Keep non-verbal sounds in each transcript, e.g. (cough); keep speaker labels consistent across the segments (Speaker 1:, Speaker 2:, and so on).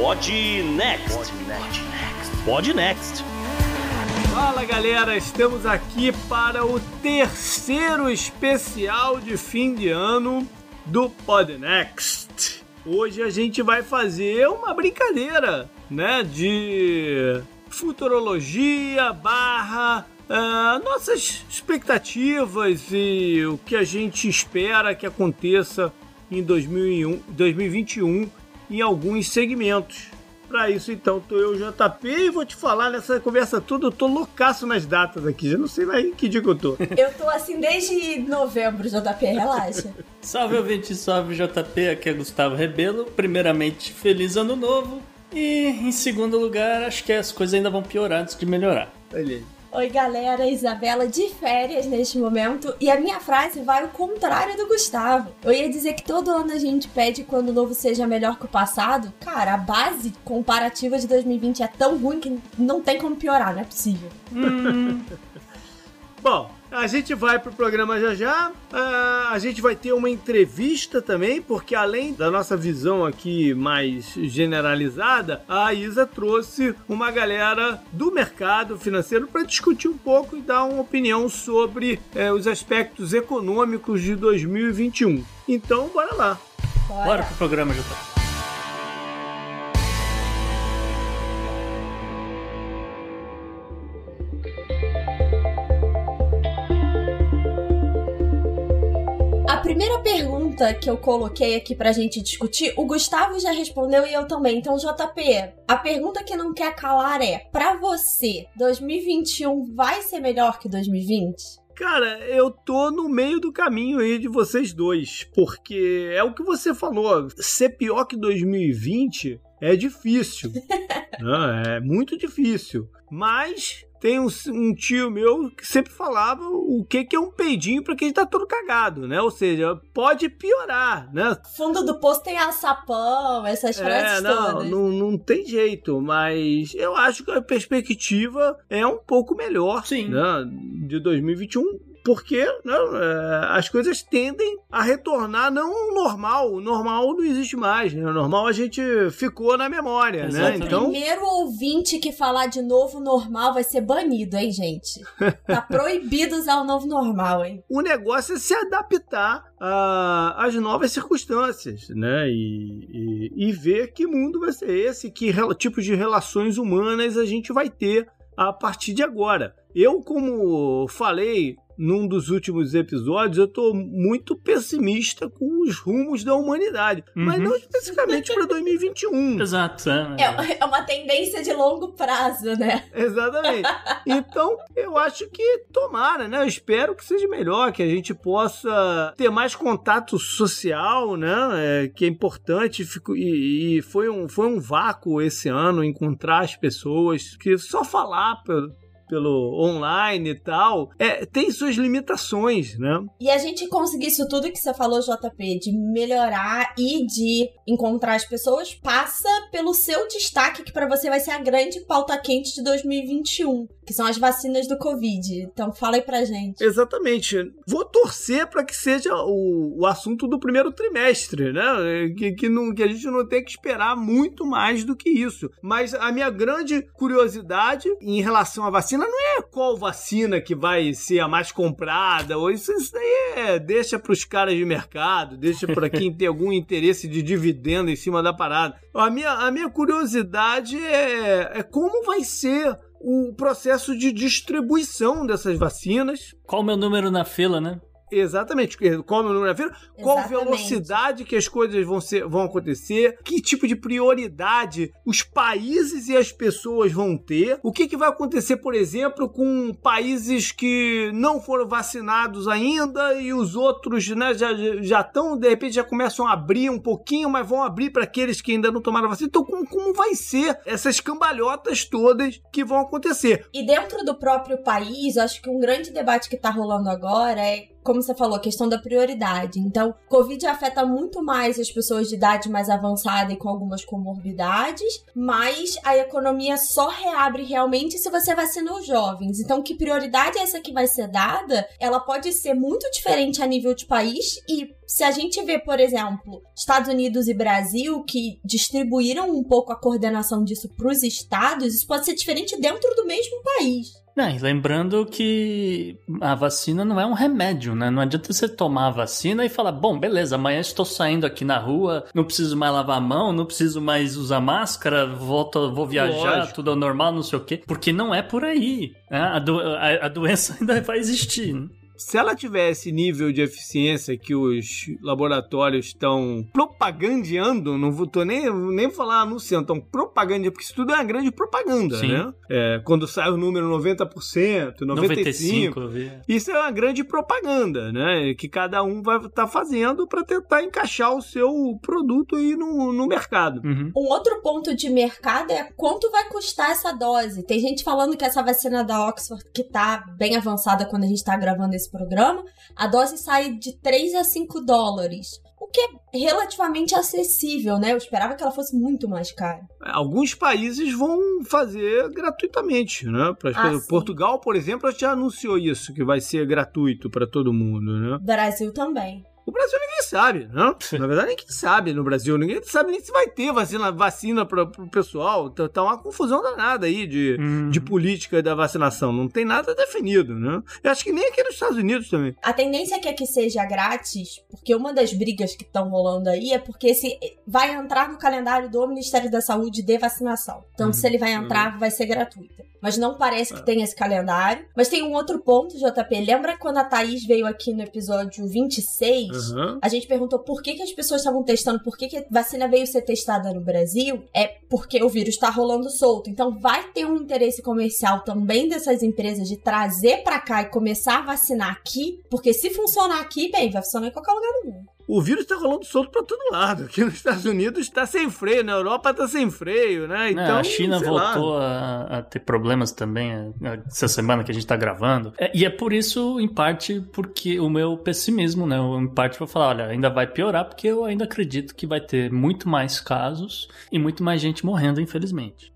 Speaker 1: Pod Next. Pod Next.
Speaker 2: Fala galera, estamos aqui para o terceiro especial de fim de ano do Pod Next. Hoje a gente vai fazer uma brincadeira, né, de futurologia barra uh, nossas expectativas e o que a gente espera que aconteça em 2001, 2021 em alguns segmentos. Para isso, então, tô eu, JP, e vou te falar nessa conversa toda. Eu tô loucaço nas datas aqui. Já não sei mais em que dia que eu tô. (laughs)
Speaker 3: Eu tô assim desde novembro, JP, relaxa.
Speaker 4: salve, ouvinte, salve, JP. Aqui é Gustavo Rebelo. Primeiramente, feliz ano novo. E em segundo lugar, acho que as coisas ainda vão piorar antes de melhorar.
Speaker 2: Beleza.
Speaker 3: Oi, galera, Isabela de férias neste momento e a minha frase vai ao contrário do Gustavo. Eu ia dizer que todo ano a gente pede quando o novo seja melhor que o passado. Cara, a base comparativa de 2020 é tão ruim que não tem como piorar, não é possível.
Speaker 2: Hum. (laughs) Bom, a gente vai pro programa já já. Uh, a gente vai ter uma entrevista também, porque além da nossa visão aqui mais generalizada, a Isa trouxe uma galera do mercado financeiro para discutir um pouco e dar uma opinião sobre uh, os aspectos econômicos de 2021. Então, bora lá.
Speaker 4: Bora, bora pro programa, já
Speaker 3: primeira pergunta que eu coloquei aqui pra gente discutir, o Gustavo já respondeu e eu também. Então, JP, a pergunta que não quer calar é: pra você, 2021 vai ser melhor que 2020?
Speaker 2: Cara, eu tô no meio do caminho aí de vocês dois, porque é o que você falou, ser pior que 2020 é difícil. (laughs) Né? é muito difícil. Mas tem um, um, tio meu que sempre falava o que, que é um peidinho para quem tá todo cagado, né? Ou seja, pode piorar, né?
Speaker 3: Fundo do poço tem açapão, essas é, frases
Speaker 2: não,
Speaker 3: todas.
Speaker 2: Não, não tem jeito, mas eu acho que a perspectiva é um pouco melhor
Speaker 4: Sim.
Speaker 2: Né? de 2021 porque não, é, as coisas tendem a retornar não ao normal. O normal não existe mais. Né? O normal a gente ficou na memória, né?
Speaker 3: Então... O primeiro ouvinte que falar de novo normal vai ser banido, hein, gente? Tá (laughs) proibido usar o novo normal, hein?
Speaker 2: O negócio é se adaptar às novas circunstâncias, né? E, e, e ver que mundo vai ser esse, que tipo de relações humanas a gente vai ter a partir de agora. Eu, como falei num dos últimos episódios, eu tô muito pessimista com os rumos da humanidade. Uhum. Mas não especificamente para 2021. (laughs)
Speaker 4: Exato.
Speaker 3: É. é. É, uma tendência de longo prazo, né?
Speaker 2: Exatamente. Então, eu acho que tomara, né? Eu espero que seja melhor, que a gente possa ter mais contato social, né? É, que é importante. E, e foi, um, foi um vácuo esse ano encontrar as pessoas, que só falar pelo online e tal, é, tem suas limitações, né?
Speaker 3: E a gente conseguir isso tudo que você falou, JP, de melhorar e de encontrar as pessoas, passa pelo seu destaque, que para você vai ser a grande pauta quente de 2021, que são as vacinas do Covid. Então fala aí pra gente.
Speaker 2: Exatamente. Vou torcer para que seja o, o assunto do primeiro trimestre, né? Que, que, não, que a gente não tem que esperar muito mais do que isso. Mas a minha grande curiosidade em relação à vacina vacina não é qual vacina que vai ser a mais comprada, ou isso, isso daí é, deixa para os caras de mercado, deixa para (laughs) quem tem algum interesse de dividendo em cima da parada. A minha, a minha curiosidade é, é como vai ser o processo de distribuição dessas vacinas.
Speaker 4: Qual o meu número na fila, né?
Speaker 2: Exatamente. Qual é o número na fila? Qual velocidade que as coisas vão, ser, vão acontecer? Que tipo de prioridade os países e as pessoas vão ter? O que, que vai acontecer, por exemplo, com países que não foram vacinados ainda e os outros né, já estão, de repente, já começam a abrir um pouquinho, mas vão abrir para aqueles que ainda não tomaram vacina. Então, como, como vai ser essas cambalhotas todas que vão acontecer?
Speaker 3: E dentro do próprio país, acho que um grande debate que está rolando agora é como você falou, a questão da prioridade. Então, Covid afeta muito mais as pessoas de idade mais avançada e com algumas comorbidades, mas a economia só reabre realmente se você vacina os jovens. Então, que prioridade é essa que vai ser dada? Ela pode ser muito diferente a nível de país e se a gente vê, por exemplo, Estados Unidos e Brasil que distribuíram um pouco a coordenação disso para os estados, isso pode ser diferente dentro do mesmo país.
Speaker 4: E lembrando que a vacina não é um remédio, né? Não adianta você tomar a vacina e falar, bom, beleza, amanhã estou saindo aqui na rua, não preciso mais lavar a mão, não preciso mais usar máscara, volto, vou viajar,
Speaker 2: Lógico.
Speaker 4: tudo é normal, não sei o quê. Porque não é por aí. né? A, do- a- a doença (laughs) ainda vai existir. né?
Speaker 2: Se ela tivesse nível de eficiência que os laboratórios estão propagandeando, não vou tô nem, nem vou falar anunciando, estão propagandando, porque isso tudo é uma grande propaganda,
Speaker 4: Sim.
Speaker 2: né? É, quando sai o número 90%, 95%,
Speaker 4: 95, eu vi.
Speaker 2: isso é uma grande propaganda, né? Que cada um vai estar fazendo para tentar encaixar o seu produto aí no, no mercado.
Speaker 4: Uhum.
Speaker 3: Um outro ponto de mercado é quanto vai custar essa dose. Tem gente falando que essa vacina da Oxford, que tá bem avançada quando a gente tá gravando esse programa, a dose sai de 3 a 5 dólares. O que é relativamente acessível, né? Eu esperava que ela fosse muito mais cara.
Speaker 2: Alguns países vão fazer gratuitamente, né?
Speaker 3: Ah.
Speaker 2: Portugal, por exemplo, já anunciou isso, que vai ser gratuito para todo mundo, né?
Speaker 3: Brasil também.
Speaker 2: O Brasil ninguém sabe, né? Na verdade, ninguém sabe no Brasil. Ninguém sabe nem se vai ter vacina, vacina para o pessoal. Tá, tá uma confusão danada aí de,
Speaker 4: Uhum.
Speaker 2: de política da vacinação. Não tem nada definido, né? Eu acho que nem aqui nos Estados Unidos também.
Speaker 3: A tendência é que aqui seja grátis, porque uma das brigas que estão rolando aí é porque esse vai entrar no calendário do Ministério da Saúde de vacinação. Então,
Speaker 4: Uhum.
Speaker 3: se ele vai entrar, vai ser gratuita. Mas não parece
Speaker 2: É.
Speaker 3: que tem esse calendário. Mas tem um outro ponto, JP. Lembra quando a Thaís veio aqui no episódio 26?
Speaker 2: Aham.
Speaker 3: A gente perguntou por que, que as pessoas estavam testando, por que, que a vacina veio ser testada no Brasil. É porque o vírus está rolando solto. Então vai ter um interesse comercial também dessas empresas de trazer pra cá e começar a vacinar aqui. Porque se funcionar aqui, bem, vai funcionar em qualquer lugar do mundo.
Speaker 2: O vírus tá rolando solto pra todo lado. Aqui nos Estados Unidos tá sem freio, na Europa tá sem freio, né? Então,
Speaker 4: a China
Speaker 2: sei lá.
Speaker 4: voltou a, a ter problemas também essa semana que a gente tá gravando. É, e é por isso, em parte, porque o meu pessimismo, né? Em parte, vou falar, olha, ainda vai piorar, porque eu ainda acredito que vai ter muito mais casos e muito mais gente morrendo, infelizmente.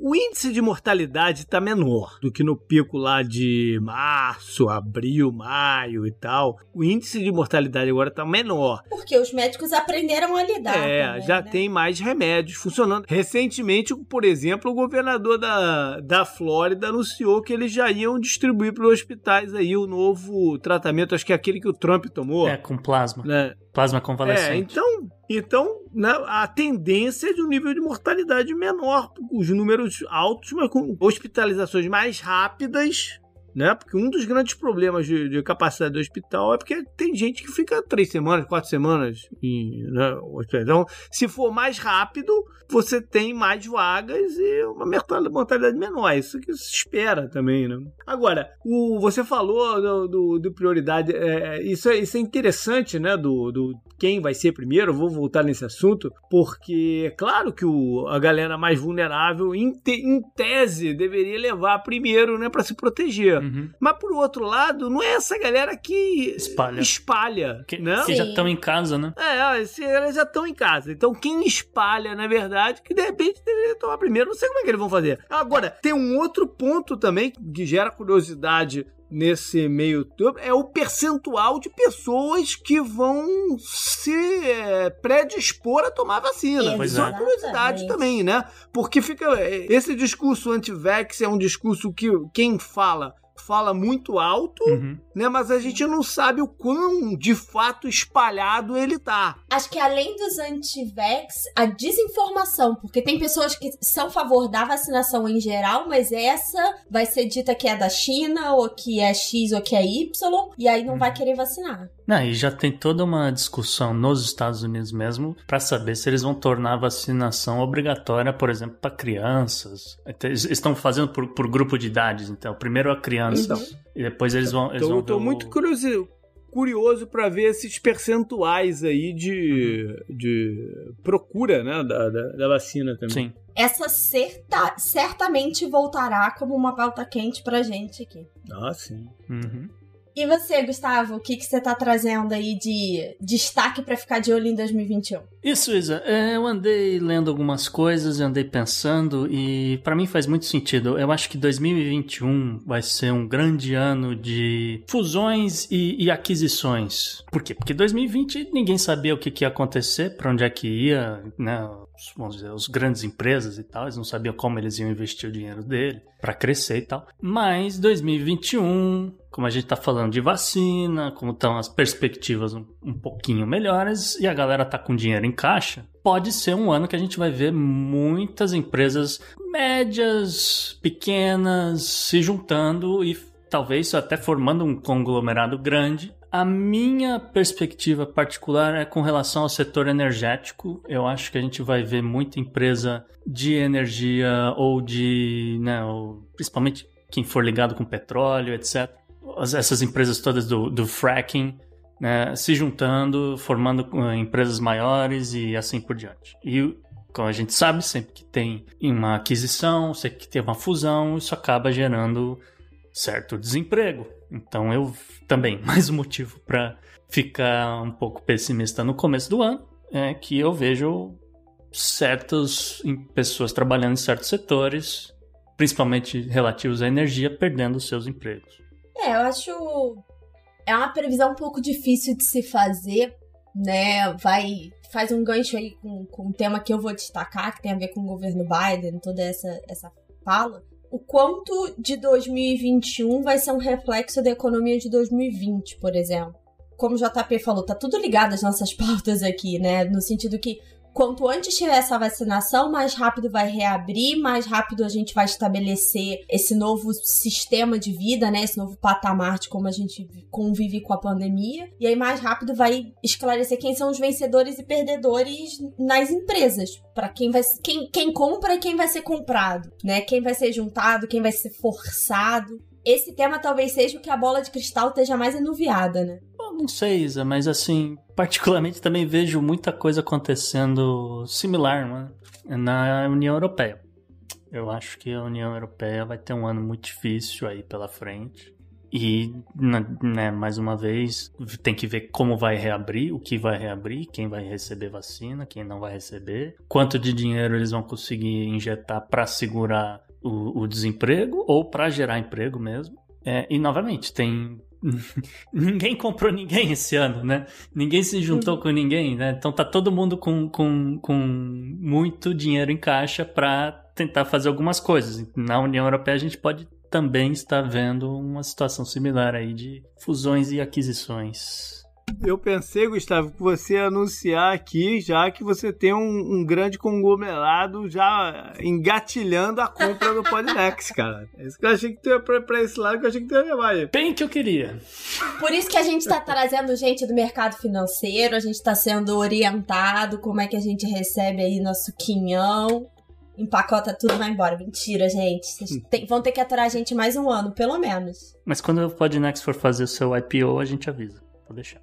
Speaker 2: O índice de mortalidade está menor do que no pico lá de março, abril, maio e tal. O índice de mortalidade agora está menor.
Speaker 3: Porque os médicos aprenderam a lidar.
Speaker 2: é,
Speaker 3: também,
Speaker 2: já
Speaker 3: né?
Speaker 2: tem mais remédios funcionando. Recentemente, por exemplo, o governador da, da Flórida anunciou que eles já iam distribuir para os hospitais aí o novo tratamento, acho que é aquele que o Trump tomou.
Speaker 4: É, com plasma.
Speaker 2: Né?
Speaker 4: Plasma
Speaker 2: É,
Speaker 4: convalescente.
Speaker 2: então, então né, a tendência é de um nível de mortalidade menor, os números altos, mas com hospitalizações mais rápidas, né? Porque um dos grandes problemas de, de capacidade do hospital é porque tem gente que fica três semanas, quatro semanas em né. Então, se for mais rápido, você tem mais vagas e uma mortalidade menor. É Isso que se espera também, né? Agora, o, você falou do, do, do prioridade. é, isso, é, isso é interessante, né? Do, do quem vai ser primeiro. Vou voltar nesse assunto, porque é claro que o, a galera mais vulnerável, em, te- em tese, deveria levar primeiro, né? Para se proteger.
Speaker 4: Uhum.
Speaker 2: Mas por outro lado, não é essa galera que
Speaker 4: Espalha.
Speaker 2: espalha
Speaker 4: Que,
Speaker 2: né?
Speaker 4: que já estão em casa, né?
Speaker 2: É, se elas já estão em casa. Então, quem espalha, na verdade, que de repente deveria tomar primeiro. Não sei como é que eles vão fazer. Agora, tem um outro ponto também que gera curiosidade nesse meio todo, é o percentual de pessoas que vão se é, predispor a tomar vacina.
Speaker 4: Pois
Speaker 2: Isso é uma curiosidade também, né? Porque fica. é, Esse discurso anti-vax é um discurso que quem fala fala muito alto,
Speaker 4: Uhum.
Speaker 2: né? Mas a gente não sabe o quão de fato espalhado ele tá.
Speaker 3: Acho que além dos anti-vax, a desinformação, porque tem pessoas que são a favor da vacinação em geral, mas essa vai ser dita que é da China, ou que é X, ou que é Y, e aí não vai querer vacinar.
Speaker 4: Não, e já tem toda uma discussão nos Estados Unidos mesmo para saber se eles vão tornar a vacinação obrigatória, por exemplo, para crianças. Então, estão fazendo por, por grupo de idades, então. Primeiro a criança
Speaker 2: Então.
Speaker 4: e depois eles vão. Eles
Speaker 2: Então
Speaker 4: vão
Speaker 2: eu tô
Speaker 4: ver
Speaker 2: muito
Speaker 4: o-
Speaker 2: curioso, curioso para ver esses percentuais aí de, de procura, né, da, da, da vacina também.
Speaker 4: Sim.
Speaker 3: Essa certa, certamente voltará como uma pauta quente pra gente aqui.
Speaker 2: Ah, sim.
Speaker 4: Uhum.
Speaker 3: E você, Gustavo, o que, que você tá trazendo aí de destaque pra ficar de olho em 2021?
Speaker 4: Isso, Isa. É, eu andei lendo algumas coisas, andei pensando e para mim faz muito sentido. Eu acho que 2021 vai ser um grande ano de fusões e, e aquisições. Por quê? Porque 2020 ninguém sabia o que, que ia acontecer, para onde é que ia, né? vamos dizer, os grandes empresas e tal, eles não sabiam como eles iam investir o dinheiro dele para crescer e tal. Mas 2021, como a gente tá falando de vacina, como estão as perspectivas um, um pouquinho melhores e a galera tá com dinheiro em caixa, pode ser um ano que a gente vai ver muitas empresas médias, pequenas se juntando e talvez até formando um conglomerado grande a minha perspectiva particular é com relação ao setor energético. Eu acho que a gente vai ver muita empresa de energia ou de, né, principalmente quem for ligado com petróleo, etc. Essas empresas todas do, do fracking, né, se juntando, formando uh, empresas maiores e assim por diante. E como a gente sabe, sempre que tem uma aquisição, sempre que tem uma fusão, isso acaba gerando certo desemprego. Então eu também, (laughs) mais um motivo para ficar um pouco pessimista no começo do ano é que eu vejo certas pessoas trabalhando em certos setores, principalmente relativos à energia, perdendo seus empregos.
Speaker 3: É, eu acho é uma previsão um pouco difícil de se fazer, né? Vai faz um gancho aí com, com um tema que eu vou destacar, que tem a ver com o governo Biden, toda essa essa fala o quanto de 2021 vai ser um reflexo da economia de 2020, por exemplo. Como o JP falou, tá tudo ligado às nossas (laughs) pautas aqui, né? No sentido que quanto antes tiver essa vacinação, mais rápido vai reabrir, mais rápido a gente vai estabelecer esse novo sistema de vida, né? Esse novo patamar de como a gente convive com a pandemia. E aí, mais rápido vai esclarecer quem são os vencedores e perdedores nas empresas. para quem vai quem, quem compra e quem vai ser comprado, né? Quem vai ser juntado, quem vai ser forçado esse tema talvez seja o que a bola de cristal esteja mais enuviada, né?
Speaker 4: Eu não sei, Isa, mas assim, particularmente também vejo muita coisa acontecendo similar né, na União Europeia. Eu acho que a União Europeia vai ter um ano muito difícil aí pela frente. E, né, mais uma vez, tem que ver como vai reabrir, o que vai reabrir, quem vai receber vacina, quem não vai receber, quanto de dinheiro eles vão conseguir injetar para segurar o, o desemprego ou para gerar emprego mesmo. É, e novamente, tem. (laughs) ninguém comprou ninguém esse ano, né? Ninguém se juntou uhum. com ninguém, né? Então tá todo mundo com, com, com muito dinheiro em caixa para tentar fazer algumas coisas. Na União Europeia a gente pode também estar vendo uma situação similar aí de fusões e aquisições.
Speaker 2: Eu pensei, Gustavo, que você ia anunciar aqui já que você tem um, um grande conglomerado já engatilhando a compra do Podnex, (laughs) cara. É isso que eu achei que tu ia pra, pra esse lado que eu achei que tu ia levar aí.
Speaker 4: Bem que eu queria.
Speaker 3: Por isso que a gente tá trazendo gente do mercado financeiro, a gente tá sendo orientado como é que a gente recebe aí nosso quinhão empacota tudo vai embora. Mentira, gente. Vocês hum. tem, vão ter que aturar a gente mais um ano, pelo menos.
Speaker 4: Mas quando o Podnext for fazer o seu IPO, a gente avisa. Vou deixar.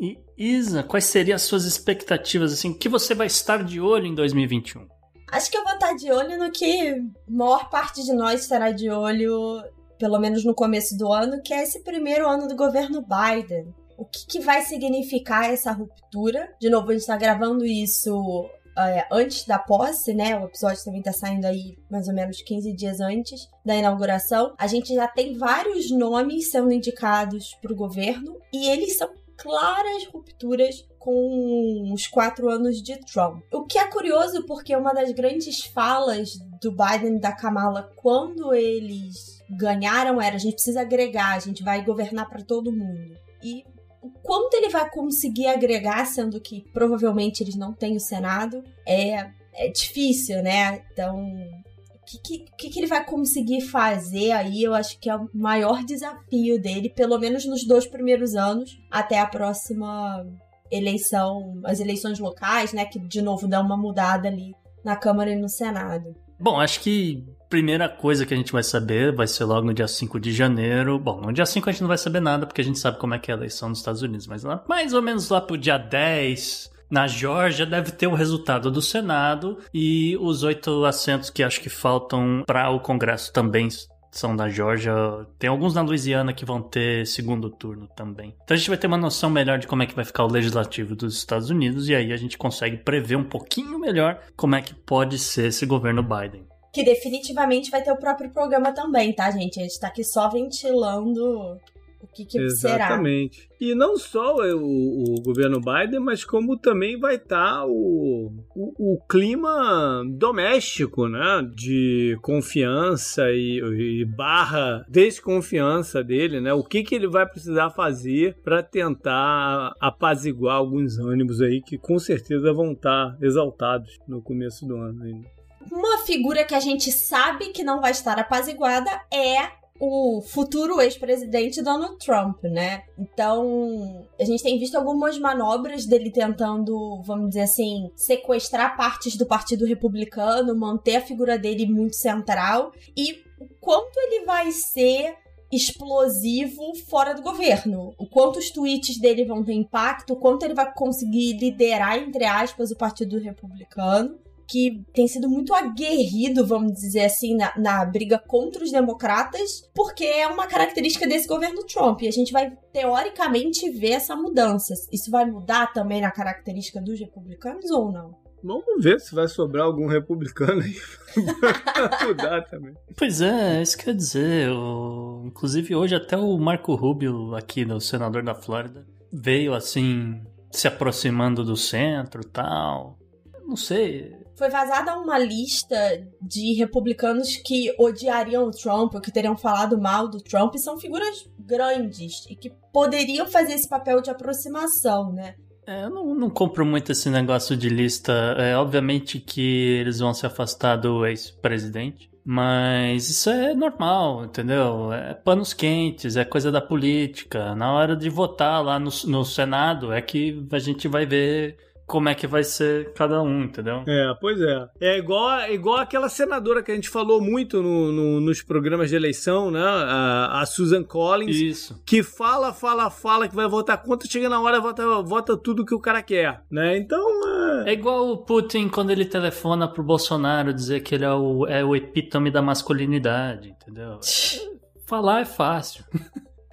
Speaker 4: E Isa, quais seriam as suas expectativas assim? Que você vai estar de olho em 2021?
Speaker 3: Acho que eu vou estar de olho no que maior parte de nós estará de olho, pelo menos no começo do ano, que é esse primeiro ano do governo Biden. O que, que vai significar essa ruptura? De novo, a gente está gravando isso é, antes da posse, né? O episódio também tá saindo aí mais ou menos 15 dias antes da inauguração. A gente já tem vários nomes sendo indicados para o governo e eles são claras rupturas com os quatro anos de Trump. O que é curioso porque uma das grandes falas do Biden e da Kamala quando eles ganharam era a gente precisa agregar, a gente vai governar para todo mundo. E o quanto ele vai conseguir agregar, sendo que provavelmente eles não têm o Senado, é, é difícil, né? Então, o que, que, que ele vai conseguir fazer aí? Eu acho que é o maior desafio dele, pelo menos nos dois primeiros anos, até a próxima eleição, as eleições locais, né? Que de novo dá uma mudada ali na Câmara e no Senado.
Speaker 4: Bom, acho que primeira coisa que a gente vai saber vai ser logo no dia 5 de janeiro. Bom, no dia 5 a gente não vai saber nada, porque a gente sabe como é que é a eleição nos Estados Unidos, mas lá, mais ou menos lá pro dia 10, na Geórgia deve ter o resultado do Senado e os oito assentos que acho que faltam para o Congresso também são da Georgia. Tem alguns na Louisiana que vão ter segundo turno também. Então a gente vai ter uma noção melhor de como é que vai ficar o legislativo dos Estados Unidos e aí a gente consegue prever um pouquinho melhor como é que pode ser esse governo Biden.
Speaker 3: Que definitivamente vai ter o próprio programa também, tá, gente? A gente tá aqui só ventilando o que, que
Speaker 2: Exatamente.
Speaker 3: será.
Speaker 2: E não só o, o, governo Biden, mas como também vai estar tá o, o, o, clima doméstico, né? De confiança e, e, barra desconfiança dele, né? O que, que ele vai precisar fazer para tentar apaziguar alguns ânimos aí que com certeza vão estar tá exaltados no começo do ano ainda.
Speaker 3: Uma figura que a gente sabe que não vai estar apaziguada é o futuro ex-presidente Donald Trump, né? Então, a gente tem visto algumas manobras dele tentando, vamos dizer assim, sequestrar partes do Partido Republicano, manter a figura dele muito central e o quanto ele vai ser explosivo fora do governo. O quanto os tweets dele vão ter impacto, o quanto ele vai conseguir liderar, entre aspas, o Partido Republicano que tem sido muito aguerrido, vamos dizer assim, na, na briga contra os democratas, porque é uma característica desse governo Trump. E a gente vai, teoricamente, ver essa mudança. Isso vai mudar também na característica dos republicanos ou não?
Speaker 2: Vamos ver se vai sobrar algum republicano aí (laughs) pra mudar também.
Speaker 4: Pois é, isso quer dizer. O... Inclusive, hoje até o Marco Rubio, aqui, no senador da Flórida, veio assim, se aproximando do centro tal. Não sei,
Speaker 3: foi vazada uma lista de republicanos que odiariam o Trump, ou que teriam falado mal do Trump, e são figuras grandes e que poderiam fazer esse papel de aproximação, né?
Speaker 4: É, eu não, não compro muito esse negócio de lista. É, obviamente que eles vão se afastar do ex-presidente. Mas isso é normal, entendeu? É panos quentes, é coisa da política. Na hora de votar lá no, no Senado é que a gente vai ver como é que vai ser cada um, entendeu?
Speaker 2: É, pois é. É igual, igual aquela senadora que a gente falou muito no, no, nos programas de eleição, né? A, a, Susan Collins.
Speaker 4: Isso.
Speaker 2: Que fala, fala, fala que vai votar contra, chega na hora vota, vota tudo que o cara quer, né? Então.
Speaker 4: É... é igual o Putin quando ele telefona pro Bolsonaro dizer que ele é o, é o epítome da masculinidade, entendeu? (laughs) Falar é fácil.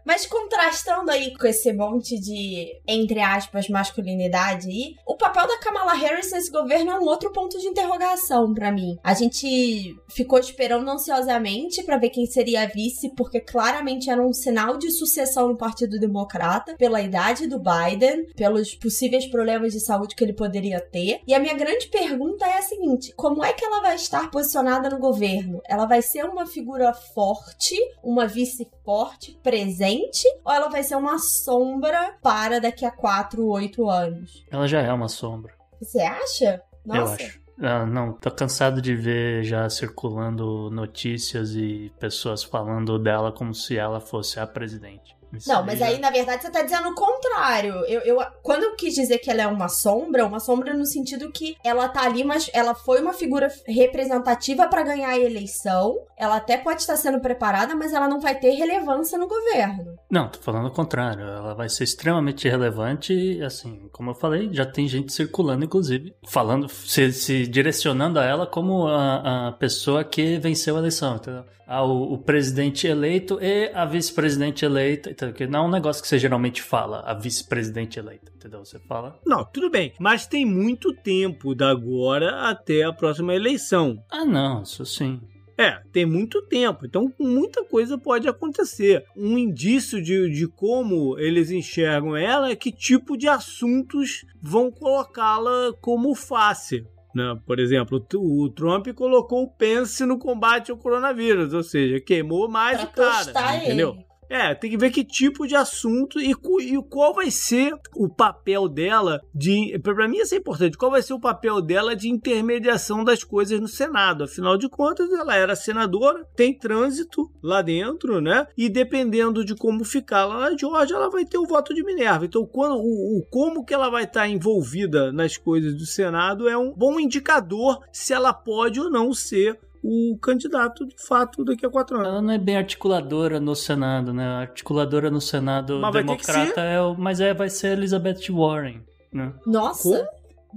Speaker 3: Mas contrastando aí com esse monte de, entre aspas, masculinidade aí, o papel da Kamala Harris nesse governo é um outro ponto de interrogação para mim. A gente ficou esperando ansiosamente para ver quem seria a vice, porque claramente era um sinal de sucessão no Partido Democrata, pela idade do Biden, pelos possíveis problemas de saúde que ele poderia ter. E a minha grande pergunta é a seguinte: como é que ela vai estar posicionada no governo? Ela vai ser uma figura forte, uma vice forte, presente? Ou ela vai ser uma sombra para daqui a 4, 8 anos?
Speaker 4: Ela já é uma sombra.
Speaker 3: Você acha?
Speaker 4: Nossa. Eu acho. Ah, não, tô cansado de ver já circulando notícias e pessoas falando dela como se ela fosse a presidente.
Speaker 3: Isso não, mas aí, na verdade, você tá dizendo o contrário. Eu, eu, quando eu quis dizer que ela é uma sombra, uma sombra no sentido que ela tá ali, mas ela foi uma figura representativa para ganhar a eleição. Ela até pode estar sendo preparada, mas ela não vai ter relevância no governo.
Speaker 4: Não, tô falando o contrário. Ela vai ser extremamente relevante e, assim, como eu falei, já tem gente circulando, inclusive, falando, se, se direcionando a ela como a, a pessoa que venceu a eleição, entendeu? Ao o presidente eleito e a vice-presidente eleita, que não é um negócio que você geralmente fala, a vice-presidente eleita, entendeu? Você fala.
Speaker 2: Não, tudo bem, mas tem muito tempo da agora até a próxima eleição.
Speaker 4: Ah, não, isso sim.
Speaker 2: É, tem muito tempo, então muita coisa pode acontecer. Um indício de, de como eles enxergam ela é que tipo de assuntos vão colocá-la como face. Né? Por exemplo, o Trump colocou o Pence no combate ao coronavírus, ou seja, queimou mais
Speaker 3: pra
Speaker 2: o cara, entendeu?
Speaker 3: Ele.
Speaker 2: É, tem que ver que tipo de assunto e, e qual vai ser o papel dela de. Para mim, isso é importante. Qual vai ser o papel dela de intermediação das coisas no Senado? Afinal de contas, ela era senadora, tem trânsito lá dentro, né? E dependendo de como ficar lá na Georgia, ela vai ter o voto de Minerva. Então, quando, o, o como que ela vai estar envolvida nas coisas do Senado é um bom indicador se ela pode ou não ser o candidato de fato daqui a quatro anos.
Speaker 4: Ela não é bem articuladora no Senado, né? A articuladora no Senado mas democrata é o, mas é vai ser Elizabeth Warren, né?
Speaker 3: Nossa.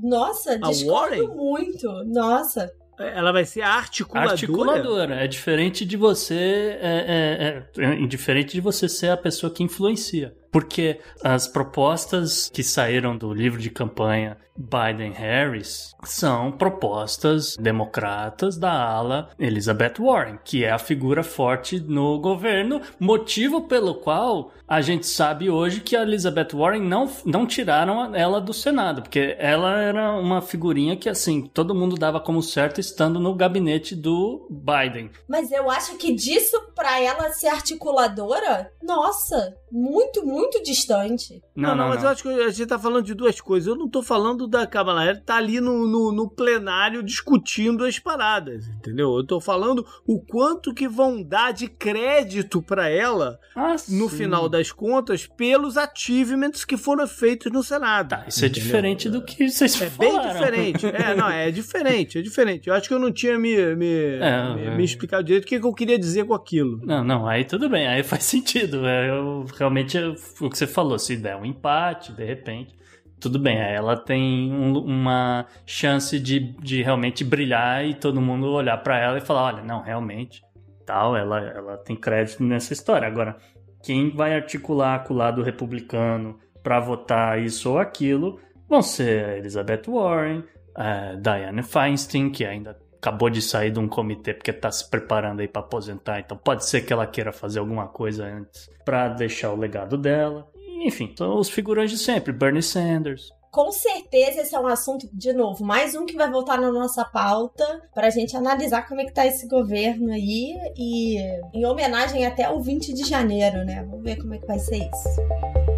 Speaker 3: Nossa, discordo muito. Nossa.
Speaker 2: Ela vai ser articuladora.
Speaker 4: Articuladora. É diferente de você. É, é, é, é diferente de você ser a pessoa que influencia. Porque as propostas que saíram do livro de campanha Biden-Harris são propostas democratas da ala Elizabeth Warren, que é a figura forte no governo, motivo pelo qual a gente sabe hoje que a Elizabeth Warren não, não tiraram ela do Senado, porque ela era uma figurinha que, assim, todo mundo dava como certo estando no gabinete do Biden.
Speaker 3: Mas eu acho que disso para ela ser articuladora, nossa, muito, muito distante.
Speaker 2: Não, não, não mas não. eu acho que a gente tá falando de duas coisas. Eu não tô falando da Kamala Harris tá ali no, no, no, plenário discutindo as paradas, entendeu? Eu tô falando o quanto que vão dar de crédito para ela ah, no sim. final das contas pelos achievements que foram feitos no Senado. Tá,
Speaker 4: isso é entendeu? é diferente do que vocês
Speaker 2: é
Speaker 4: falaram.
Speaker 2: É bem diferente. É, não, é diferente, é diferente. Eu acho que eu não tinha me, me, é, me, é. me explicado direito o que, que eu queria dizer com aquilo.
Speaker 4: Não, não, aí tudo bem, aí faz sentido. É, eu, realmente, o que você falou, se der um empate, de repente tudo bem, ela tem um, uma chance de, de realmente brilhar e todo mundo olhar para ela e falar, olha, não, realmente, tal, ela, ela tem crédito nessa história. Agora, quem vai articular com o lado republicano para votar isso ou aquilo vão ser Elizabeth Warren, a Dianne Feinstein, que ainda acabou de sair de um comitê porque está se preparando aí para aposentar, então pode ser que ela queira fazer alguma coisa antes para deixar o legado dela. Enfim, são os figurantes de sempre, Bernie Sanders.
Speaker 3: Com certeza esse é um assunto, de novo, mais um que vai voltar na nossa pauta para a gente analisar como é que tá esse governo aí e em homenagem até ao 20 de janeiro, né? Vamos ver como é que vai ser isso.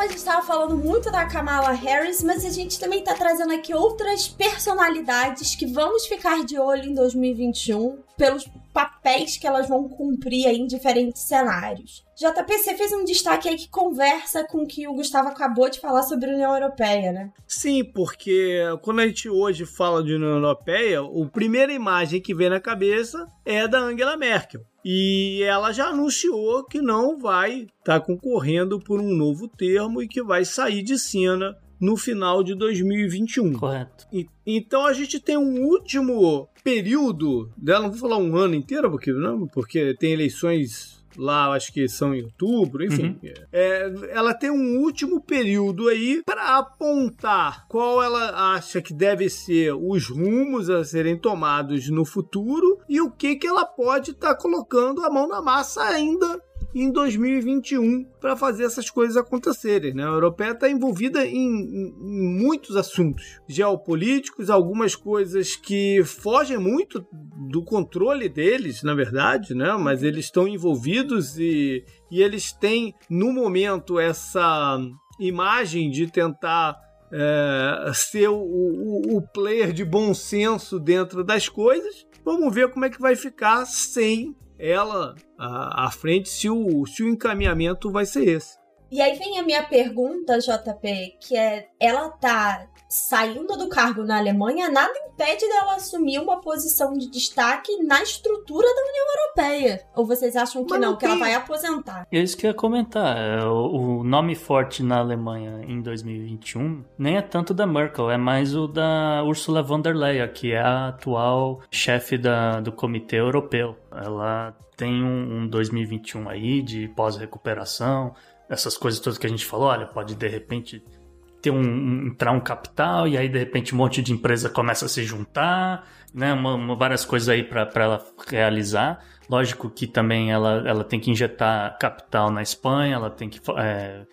Speaker 3: A gente estava falando muito da Kamala Harris, mas a gente também está trazendo aqui outras personalidades que vamos ficar de olho em 2021 pelos papéis que elas vão cumprir em diferentes cenários. JPC fez um destaque aí que conversa com o que o Gustavo acabou de falar sobre a União Europeia, né?
Speaker 2: Sim, porque quando a gente hoje fala de União Europeia, a primeira imagem que vem na cabeça é da Angela Merkel. E ela já anunciou que não vai estar tá concorrendo por um novo termo e que vai sair de cena no final de 2021.
Speaker 4: Correto.
Speaker 2: E, então a gente tem um último período dela, não vou falar um ano inteiro, porque, não, porque tem eleições lá, acho que são em outubro, enfim. Uhum. É, ela tem um último período aí para apontar qual ela acha que deve ser os rumos a serem tomados no futuro e o que, que ela pode estar tá colocando a mão na massa ainda em 2021 para fazer essas coisas acontecerem. Né? A Europeia está envolvida em, em, em, muitos assuntos geopolíticos, algumas coisas que fogem muito do controle deles, na verdade, né? mas eles estão envolvidos e, e eles têm, no momento, essa imagem de tentar é, ser o, o, o, player de bom senso dentro das coisas. Vamos ver como é que vai ficar sem ela à, frente se o, se o encaminhamento vai ser esse.
Speaker 3: E aí vem a minha pergunta, JP, que é: ela tá saindo do cargo na Alemanha, nada impede dela assumir uma posição de destaque na estrutura da União Europeia. Ou vocês acham que não, não, que ela vai aposentar?
Speaker 4: É isso que eu ia comentar. É, o nome forte na Alemanha em 2021 nem é tanto da Merkel, é mais o da Ursula von der Leyen, que é a atual chefe da, do Comitê Europeu. Ela tem um, um 2021 aí de pós-recuperação, essas coisas todas que a gente falou, olha, pode de repente ter um, entrar um capital e aí de repente um monte de empresa começa a se juntar, né? Uma, uma, várias coisas aí para ela realizar. Lógico que também ela, ela tem que injetar capital na Espanha, ela tem que é,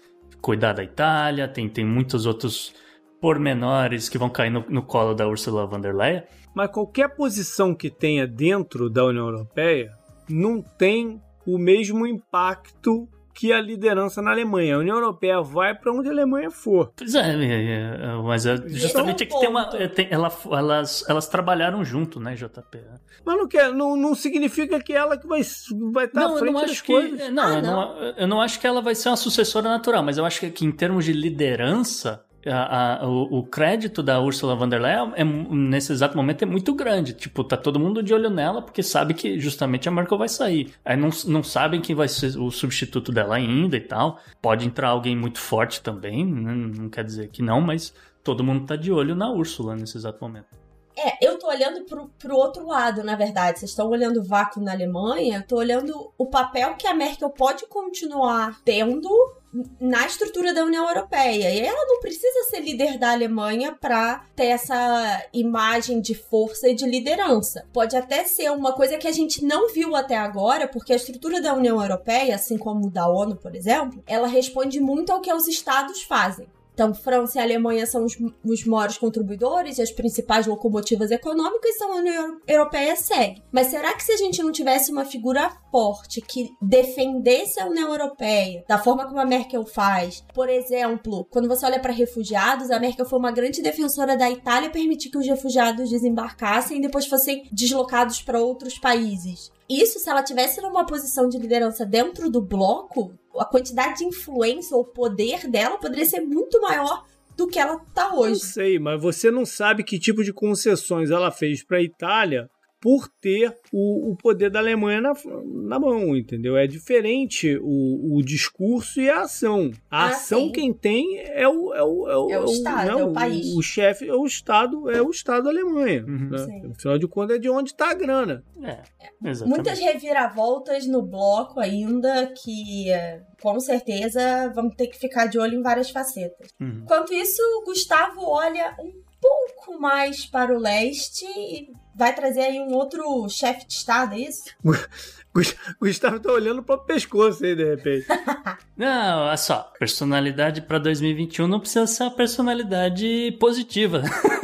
Speaker 4: cuidar da Itália, tem, tem muitos outros pormenores que vão cair no, no colo da Ursula von der Leyen.
Speaker 2: Mas qualquer posição que tenha dentro da União Europeia não tem o mesmo impacto que a liderança na Alemanha. A União Europeia vai para onde a Alemanha for.
Speaker 4: Pois é, é, é mas é justamente é que tem uma. Tem, ela, elas, elas trabalharam junto, né, JP?
Speaker 2: Mas não, quer, não, não significa que ela que vai, vai estar não, à frente das
Speaker 4: que,
Speaker 2: coisas.
Speaker 4: Não, ah, eu não, eu não acho que ela vai ser uma sucessora natural, mas eu acho que, que em termos de liderança a, a, o, o, crédito da Ursula von der Leyen é, nesse exato momento é muito grande. Tipo, tá todo mundo de olho nela porque sabe que justamente a Merkel vai sair. Aí não, não sabem quem vai ser o substituto dela ainda e tal. Pode entrar alguém muito forte também, né? não quer dizer que não, mas todo mundo tá de olho na Ursula nesse exato momento.
Speaker 3: É, eu tô olhando pro, pro outro lado, na verdade. Vocês estão olhando o vácuo na Alemanha, eu tô olhando o papel que a Merkel pode continuar tendo na estrutura da União Europeia. E ela não precisa ser líder da Alemanha para ter essa imagem de força e de liderança. Pode até ser uma coisa que a gente não viu até agora, porque a estrutura da União Europeia, assim como da ONU, por exemplo, ela responde muito ao que os estados fazem. Então, França e Alemanha são os, os maiores contribuidores e as principais locomotivas econômicas, são a União Europeia segue. Mas será que se a gente não tivesse uma figura forte que defendesse a União Europeia da forma como a Merkel faz? Por exemplo, quando você olha para refugiados, a Merkel foi uma grande defensora da Itália permitir que os refugiados desembarcassem e depois fossem deslocados para outros países. Isso, se ela tivesse numa posição de liderança dentro do bloco, a quantidade de influência ou poder dela poderia ser muito maior do que ela tá hoje.
Speaker 2: Não sei, mas você não sabe que tipo de concessões ela fez para a Itália por ter o, o poder da Alemanha na, na mão, entendeu? É diferente o, o discurso e a ação. A ah, ação sim. quem tem é o, é o, é o,
Speaker 3: é o Estado, é o, país.
Speaker 2: O, chefe é o Estado, é o Estado da Alemanha. Uhum. Né? Afinal de contas, é de onde está a grana.
Speaker 4: É,
Speaker 3: exatamente. Muitas reviravoltas no bloco ainda que com certeza vamos ter que ficar de olho em várias facetas. Uhum. Enquanto isso, Gustavo olha um pouco mais para o leste e vai trazer aí um outro chefe de estado, é isso? (laughs)
Speaker 2: Gustavo tá olhando pro pescoço aí, de repente. (laughs)
Speaker 4: não, olha só. Personalidade para 2021 não precisa ser uma personalidade positiva. (laughs)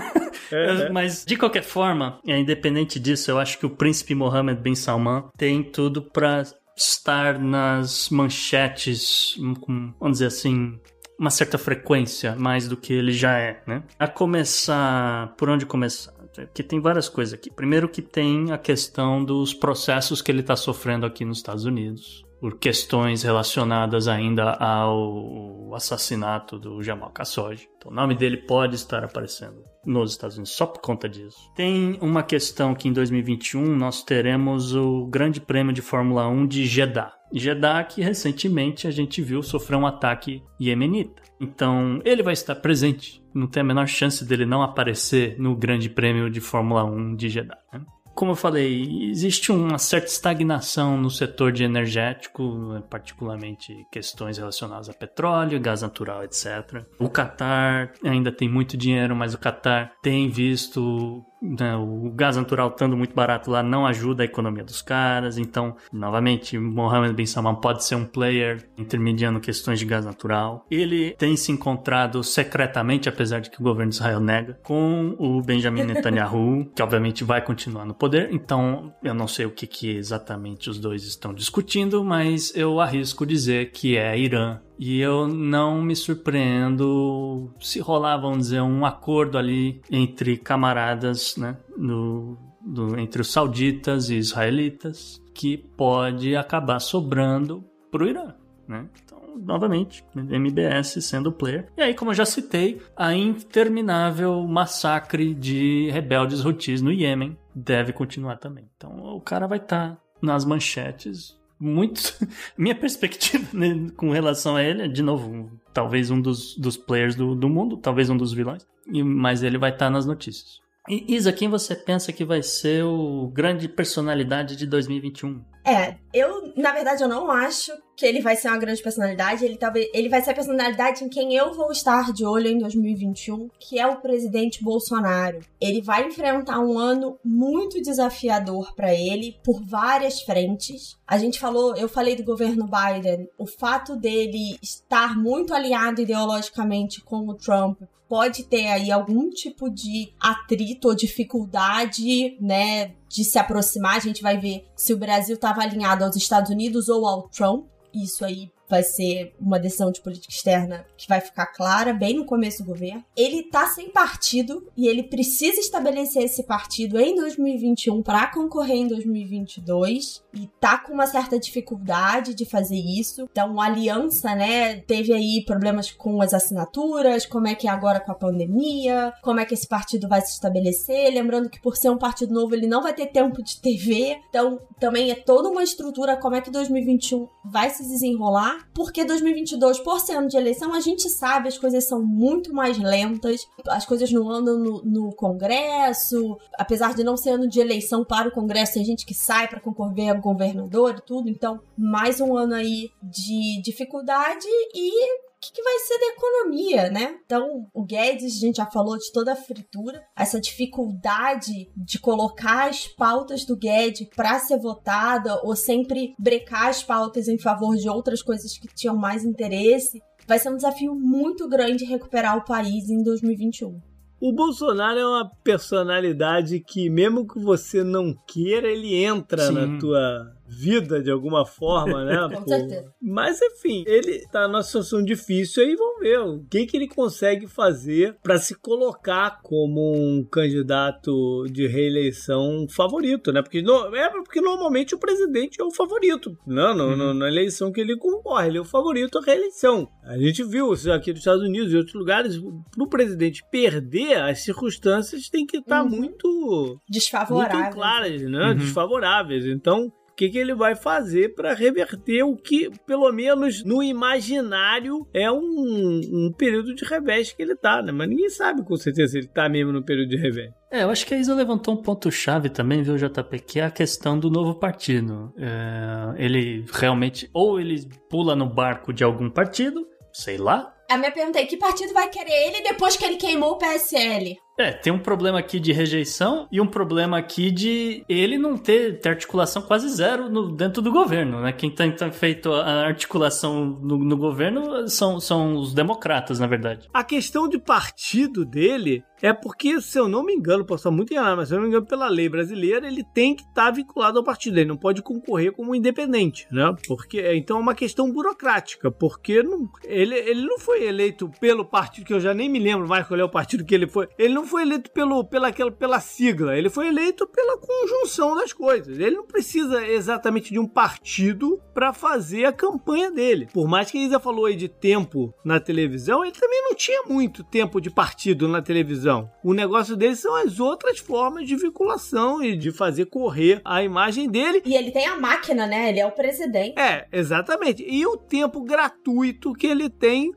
Speaker 4: É, é. Mas, de qualquer forma, é, independente disso, eu acho que o príncipe Mohammed bin Salman tem tudo para estar nas manchetes, vamos dizer assim, uma certa frequência, mais do que ele já é, né? A começar... Por onde começar? Porque tem várias coisas aqui. Primeiro que tem a questão dos processos que ele está sofrendo aqui nos Estados Unidos por questões relacionadas ainda ao assassinato do Jamal Khashoggi. Então, o nome dele pode estar aparecendo nos Estados Unidos só por conta disso. Tem uma questão que em 2021 nós teremos o Grande Prêmio de Fórmula 1 de Jeddah. Jeddah que recentemente a gente viu sofrer um ataque iemenita. Então, ele vai estar presente. Não tem a menor chance dele não aparecer no Grande Prêmio de Fórmula 1 de Jeddah. Né? como eu falei, existe uma certa estagnação no setor de energético, particularmente questões relacionadas a petróleo, gás natural, etc. O Qatar ainda tem muito dinheiro, mas o Qatar tem visto né, o gás natural estando muito barato lá não ajuda a economia dos caras. Então, novamente, Mohammed bin Salman pode ser um player intermediando questões de gás natural. Ele tem se encontrado secretamente, apesar de que o governo de Israel nega, com o Benjamin (laughs) Netanyahu, que obviamente vai continuar no poder. Então, eu não sei o que, que exatamente os dois estão discutindo, mas eu arrisco dizer que é Irã e eu não me surpreendo se rolar, vamos dizer, um acordo ali entre camaradas, né? No, do, entre os sauditas e israelitas, que pode acabar sobrando para o Irã, né? Então, novamente, MBS sendo player. E aí, como eu já citei, a interminável massacre de rebeldes hutis no Iêmen deve continuar também. Então, o cara vai estar tá nas manchetes muito. (laughs) Minha perspectiva né, com relação a ele de novo, talvez um dos, dos players do, do mundo, talvez um dos vilões, e, mas ele vai estar tá nas notícias. E Isa, quem você pensa que vai ser o grande personalidade de 2021?
Speaker 3: É, eu, na verdade, eu não acho que ele vai ser uma grande personalidade. Ele talvez ele vai ser a personalidade em quem eu vou estar de olho em 2021, que é o presidente Bolsonaro. Ele vai enfrentar um ano muito desafiador para ele por várias frentes. A gente falou, eu falei do governo Biden, o fato dele estar muito alinhado ideologicamente com o Trump pode ter aí algum tipo de atrito ou dificuldade, né, de se aproximar. A gente vai ver se o Brasil estava alinhado aos Estados Unidos ou ao Trump. Isso aí vai ser uma decisão de política externa que vai ficar clara bem no começo do governo. Ele tá sem partido e ele precisa estabelecer esse partido em 2021 para concorrer em 2022 e tá com uma certa dificuldade de fazer isso. Então, a aliança, né, teve aí problemas com as assinaturas, como é que é agora com a pandemia, como é que esse partido vai se estabelecer. Lembrando que por ser um partido novo, ele não vai ter tempo de TV. Então, também é toda uma estrutura como é que 2021 vai se desenrolar, porque 2022, por ser ano de eleição, a gente sabe as coisas são muito mais lentas, as coisas não andam no, no Congresso, apesar de não ser ano de eleição para o Congresso, tem gente que sai para concorrer a governador e tudo, então mais um ano aí de dificuldade e o que, que, vai ser da economia, né? Então, o Guedes, a gente já falou de toda a fritura, essa dificuldade de colocar as pautas do Guedes para ser votada ou sempre brecar as pautas em favor de outras coisas que tinham mais interesse. Vai ser um desafio muito grande recuperar o país em 2021.
Speaker 2: O Bolsonaro é uma personalidade que, mesmo que você não queira, ele entra Sim. na tua vida de alguma forma, né? (laughs)
Speaker 3: Com certeza.
Speaker 2: Mas enfim, ele tá numa situação difícil aí vamos ver o que, que ele consegue fazer para se colocar como um candidato de reeleição favorito, né? Porque, no, é porque normalmente o presidente é o favorito, né? No, uhum. no, na eleição que ele concorre, ele é o favorito à reeleição. A gente viu isso aqui nos Estados Unidos e outros lugares, para o presidente perder, as circunstâncias têm que estar tá uhum. muito
Speaker 3: desfavoráveis,
Speaker 2: muito claras, né? Uhum. Desfavoráveis. Então, que, que ele vai fazer para reverter o que, pelo menos no imaginário, é um, um período de revés que ele tá, né? Mas ninguém sabe com certeza se ele tá mesmo no período de revés.
Speaker 4: É, eu acho que a Isa levantou um ponto-chave também, viu, JP, que é a questão do novo partido. É, ele realmente, ou ele pula no barco de algum partido, sei lá.
Speaker 3: A minha pergunta é: que partido vai querer ele depois que ele queimou o PSL?
Speaker 4: É, tem um problema aqui de rejeição e um problema aqui de ele não ter, ter articulação quase zero no, dentro do governo, né? Quem tem, tem feito a articulação no, no, governo são, são os democratas, na verdade.
Speaker 2: A questão de partido dele é porque, se eu não me engano, posso estar muito enganado, mas se eu não me engano, pela lei brasileira, ele tem que estar vinculado ao partido, ele não pode concorrer como independente, né? Porque, então é uma questão burocrática, porque não, ele, ele não foi eleito pelo partido, que eu já nem me lembro mais qual é o partido que ele foi, ele não foi eleito pelo, pela, pela sigla, ele foi eleito pela conjunção das coisas. Ele não precisa exatamente de um partido para fazer a campanha dele. Por mais que a Isa falou aí de tempo na televisão, ele também não tinha muito tempo de partido na televisão. O negócio dele são as outras formas de vinculação e de fazer correr a imagem dele.
Speaker 3: E ele tem a máquina, né? Ele é o presidente.
Speaker 2: É, exatamente. E o tempo gratuito que ele tem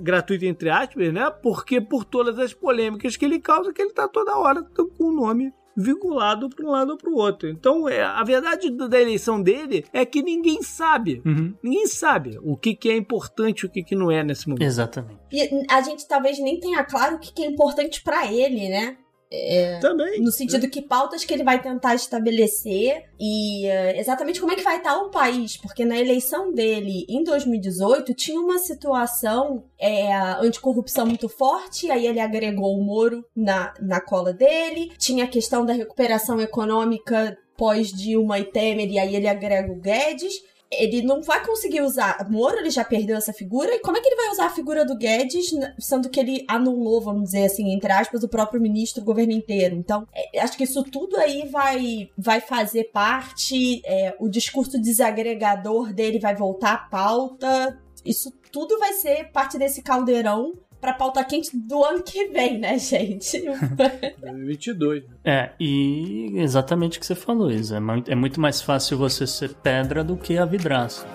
Speaker 2: gratuito entre aspas, né? Porque por todas as polêmicas que ele causa, que ele tá toda hora com o nome vinculado para um lado ou para o outro. Então, é, a verdade da eleição dele é que ninguém sabe. Uhum. Ninguém sabe o que, que é importante e o que, que não é nesse momento.
Speaker 4: Exatamente.
Speaker 3: E a gente talvez nem tenha claro o que, que é importante para ele, né?
Speaker 2: É, Também.
Speaker 3: No sentido que pautas que ele vai tentar estabelecer e é, exatamente como é que vai estar o país, porque na eleição dele em 2018 tinha uma situação é, anticorrupção muito forte, aí ele agregou o Moro na, na cola dele, tinha a questão da recuperação econômica pós-Dilma e Temer, e aí ele agrega o Guedes ele não vai conseguir usar. Moro ele já perdeu essa figura, e como é que ele vai usar a figura do Guedes, sendo que ele anulou, vamos dizer assim, entre aspas, o próprio ministro, o governo inteiro? Então, é, acho que isso tudo aí vai, vai fazer parte, é, o discurso desagregador dele vai voltar à pauta. Isso tudo vai ser parte desse caldeirão pra pauta quente do ano que vem, né, gente? (laughs)
Speaker 2: 2022.
Speaker 4: É, e exatamente o que você falou, Isa. É, é muito mais fácil você ser pedra do que a vidraça.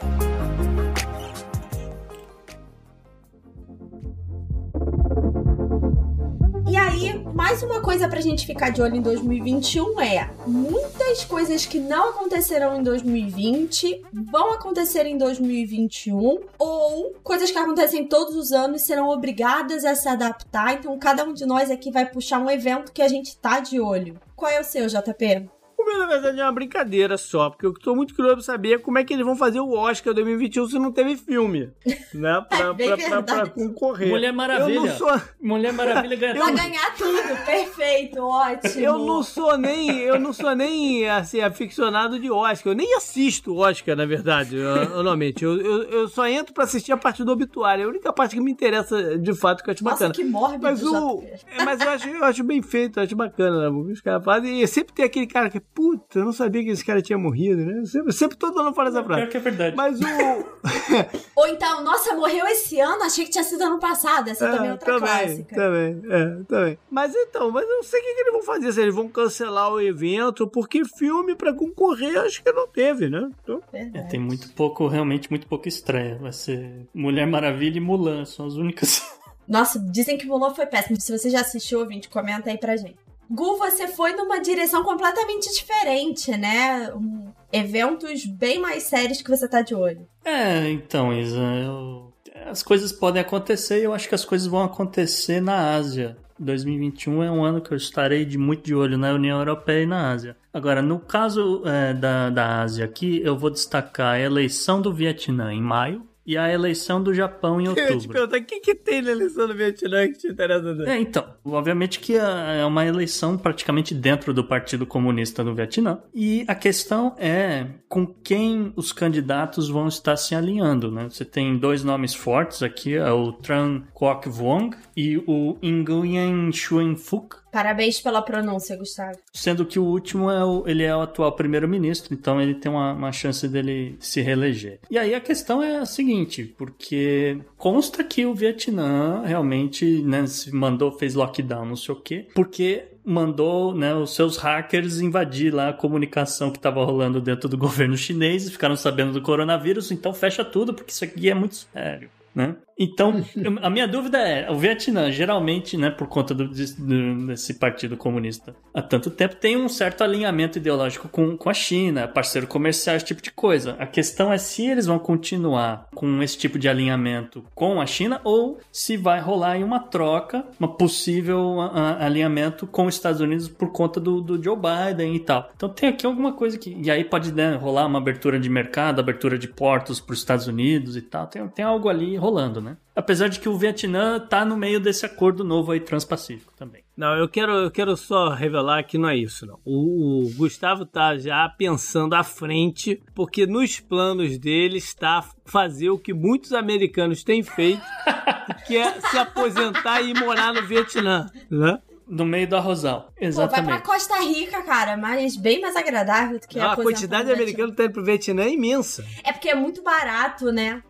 Speaker 3: Mais uma coisa pra gente ficar de olho em 2021 é: muitas coisas que não aconteceram em 2020 vão acontecer em 2021, ou coisas que acontecem todos os anos serão obrigadas a se adaptar. Então, cada um de nós aqui vai puxar um evento que a gente tá de olho. Qual é o seu, JP?
Speaker 2: Meu, na verdade, é uma brincadeira só, porque eu tô muito curioso pra saber como é que eles vão fazer o Oscar 2021 se não teve filme, né? Pra, (laughs)
Speaker 3: É
Speaker 2: pra, pra, pra concorrer.
Speaker 4: Mulher Maravilha.
Speaker 2: Eu não sou,
Speaker 4: Mulher Maravilha ganha (laughs)
Speaker 3: Vai
Speaker 4: tudo.
Speaker 3: ganhar tudo, perfeito, ótimo.
Speaker 2: eu não sou nem, eu não sou nem, assim, aficionado de Oscar. Eu nem assisto Oscar, na verdade, eu- normalmente. Eu, eu, eu só entro pra assistir a parte do obituário. É a única parte que me interessa, de fato, que eu acho
Speaker 3: Nossa,
Speaker 2: bacana.
Speaker 3: que mórbido,
Speaker 2: Mas o. É, mas eu acho, eu acho bem feito, eu acho bacana, né? Os caras fazem. E sempre tem aquele cara que, puta, eu não sabia que esse cara tinha morrido, né? Sempre, sempre todo mundo fala essa
Speaker 4: Pior
Speaker 2: frase.
Speaker 4: que é verdade.
Speaker 2: Mas o. (laughs)
Speaker 3: Ou então, nossa, morreu esse ano, achei que tinha sido ano passado. Essa também é outra
Speaker 2: também,
Speaker 3: clássica.
Speaker 2: também, é, também. Mas então, mas eu não sei o que, que eles vão fazer, se eles vão cancelar o evento, porque filme pra concorrer acho que não teve, né? Então,
Speaker 4: É, tem muito pouco, realmente muito pouco estreia. Vai ser Mulher Maravilha e Mulan, são as únicas. (laughs)
Speaker 3: Nossa, dizem que Mulan foi péssimo. Se você já assistiu, ouvinte, comenta aí pra gente. Gu, você foi numa direção completamente diferente, né? Um- eventos bem mais sérios que você tá de olho.
Speaker 4: É, então, Isa, eu- as coisas podem acontecer e eu acho que as coisas vão acontecer na Ásia. 2021 é um ano que eu estarei de muito de olho na União Europeia e na Ásia. Agora, no caso é, da, da Ásia aqui, eu vou destacar a eleição do Vietnã em maio e a eleição do Japão em
Speaker 2: eu ia te
Speaker 4: outubro.
Speaker 2: perguntar, o que, que tem na eleição do Vietnã que te interessa?
Speaker 4: É, então, obviamente que é é uma eleição praticamente dentro do Partido Comunista do Vietnã. E a questão é com quem os candidatos vão estar se alinhando, né? Você tem dois nomes fortes aqui, é o Tran Quoc Vuong e o Nguyen Xuan Phuc.
Speaker 3: Parabéns pela pronúncia, Gustavo.
Speaker 4: Sendo que o último é o, ele é o atual primeiro-ministro, então ele tem uma, uma chance dele se reeleger. E aí a questão é a seguinte, porque consta que o Vietnã realmente né, se mandou, fez lockdown, não sei o quê, porque mandou né, os seus hackers invadir lá a comunicação que estava rolando dentro do (laughs) governo chinês e ficaram sabendo do coronavírus, então fecha tudo, porque isso aqui é muito sério. Né? Então, (laughs) a minha dúvida é, o Vietnã, geralmente, né, por conta do- de- do- desse partido comunista há tanto tempo, tem um certo alinhamento ideológico com, com a China, parceiro comercial, esse tipo de coisa. A questão é se eles vão continuar com esse tipo de alinhamento com a China ou se vai rolar aí uma troca, uma possível alinhamento com os Estados Unidos por conta do, do Joe Biden e tal. Então tem aqui alguma coisa que... E aí pode né, rolar uma abertura de mercado, abertura de portos para os Estados Unidos e tal. Tem, tem algo ali rolando, né? Apesar de que o Vietnã tá no meio desse acordo novo aí transpacífico também.
Speaker 2: Não, eu quero, eu quero só revelar que não é isso, não. O, o Gustavo tá já pensando à frente, porque nos planos dele está fazer o que muitos americanos têm feito, que é se aposentar e ir morar no Vietnã, né?
Speaker 4: No meio do arrosal.
Speaker 3: Pô, vai pra
Speaker 4: Exatamente.
Speaker 3: Costa Rica, cara, mas bem mais agradável do que
Speaker 2: a
Speaker 3: aposentar
Speaker 2: quantidade de americanos que tá indo pro Vietnã é imensa.
Speaker 3: É porque é muito barato, né?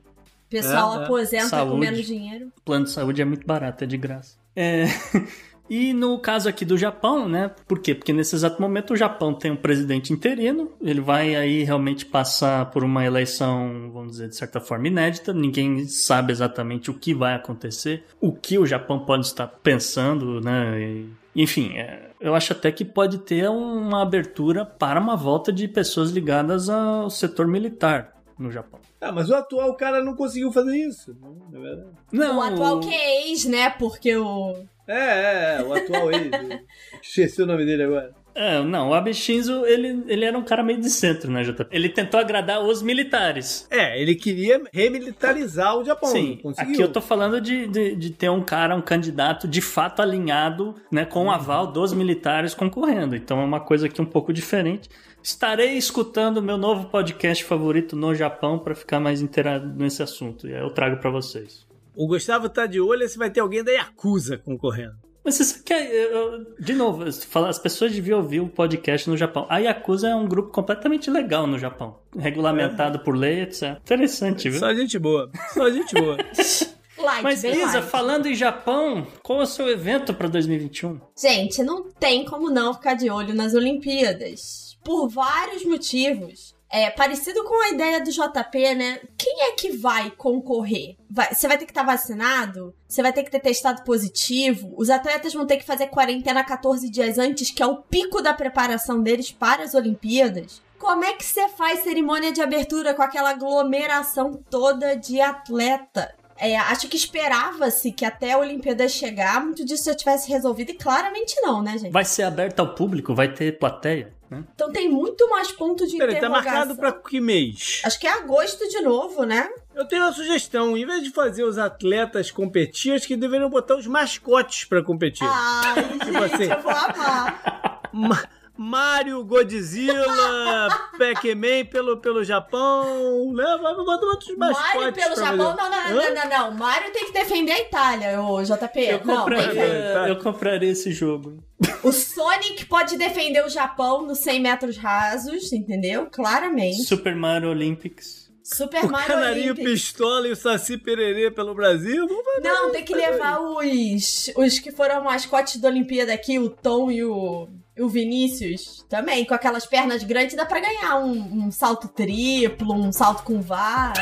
Speaker 3: O pessoal
Speaker 2: É, é.
Speaker 3: aposenta com
Speaker 4: Saúde.
Speaker 3: menos dinheiro.
Speaker 4: O plano de saúde é muito barato, é de graça. É. (laughs) E no caso aqui do Japão, né? Por quê? Porque nesse exato momento o Japão tem um presidente interino, ele vai aí realmente passar por uma eleição, vamos dizer, de certa forma inédita, ninguém sabe exatamente o que vai acontecer, o que o Japão pode estar pensando, né? E, enfim, é, eu acho até que pode ter uma abertura para uma volta de pessoas ligadas ao setor militar no Japão.
Speaker 2: Ah, mas o atual cara não conseguiu fazer isso, na verdade.
Speaker 4: Não,
Speaker 3: o atual que é ex, né? Porque o.
Speaker 2: É, é, é, o atual ex. (laughs) Esqueci o nome dele agora.
Speaker 4: É, não, o Abe Shinzo, ele, ele era um cara meio de centro, né, JP? Ele tentou agradar os militares.
Speaker 2: É, ele queria remilitarizar o Japão.
Speaker 4: Sim, aqui eu tô falando de, de, de ter um cara, um candidato de fato alinhado, né, com o aval dos militares concorrendo. Então é uma coisa aqui um pouco diferente. Estarei escutando o meu novo podcast favorito no Japão para ficar mais inteirado nesse assunto. E aí eu trago para vocês.
Speaker 2: O Gustavo tá de olho se vai ter alguém da Yakuza concorrendo.
Speaker 4: Mas você quer. eu- eu- de novo, as pessoas deviam ouvir o podcast no Japão. A Yakuza é um grupo completamente legal no Japão. Regulamentado por lei, etc. Interessante, viu?
Speaker 2: Só gente boa. Só gente boa. (laughs)
Speaker 3: Light,
Speaker 4: Mas,
Speaker 3: bem
Speaker 4: Isa,
Speaker 3: light.
Speaker 4: falando em Japão, qual é o seu evento para 2021?
Speaker 3: Gente, não tem como não ficar de olho nas Olimpíadas. Por vários motivos. É parecido com a ideia do JP, né? Quem é que vai concorrer? Você vai ter que estar vacinado? Você vai ter que ter testado positivo? Os atletas vão ter que fazer quarentena 14 dias antes, que é o pico da preparação deles para as Olimpíadas? Como é que você faz cerimônia de abertura com aquela aglomeração toda de atleta? É, acho que esperava-se que até a Olimpíada chegar, muito disso já tivesse resolvido, e claramente não, né, gente?
Speaker 4: Vai ser aberto ao público? Vai ter plateia? Né?
Speaker 3: Então tem muito mais ponto de
Speaker 2: Peraí, tá marcado pra que mês?
Speaker 3: Acho que é agosto de novo, né?
Speaker 2: Eu tenho uma sugestão. Em vez de fazer os atletas competir, acho que deveriam botar os mascotes pra competir.
Speaker 3: Ai, gente,
Speaker 2: assim.
Speaker 3: eu vou amar.
Speaker 2: Ma- Mario, Godzilla, (laughs) Pac-Man pelo, pelo Japão, né? Bota outros mascotes
Speaker 3: Mário pelo Japão, não, não, não, não, não. Mário tem que defender a Itália, ô JP.
Speaker 4: Eu
Speaker 3: não,
Speaker 4: compraria,
Speaker 2: tá.
Speaker 4: eu compraria esse jogo.
Speaker 3: O Sonic pode defender o Japão nos 100 metros rasos, entendeu? Claramente.
Speaker 4: Super Mario Olympics.
Speaker 3: Super
Speaker 2: O
Speaker 3: Mario
Speaker 2: Canarinho
Speaker 3: Olympics.
Speaker 2: Pistola e o Saci Pererê pelo Brasil. Vamos fazer
Speaker 3: Não, tem que levar os, os que foram mascotes da Olimpíada aqui, o Tom e o, o Vinícius. Também, com aquelas pernas grandes, dá pra ganhar um, um salto triplo, um salto com vara.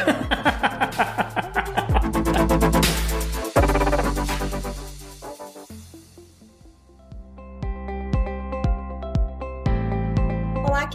Speaker 3: (laughs)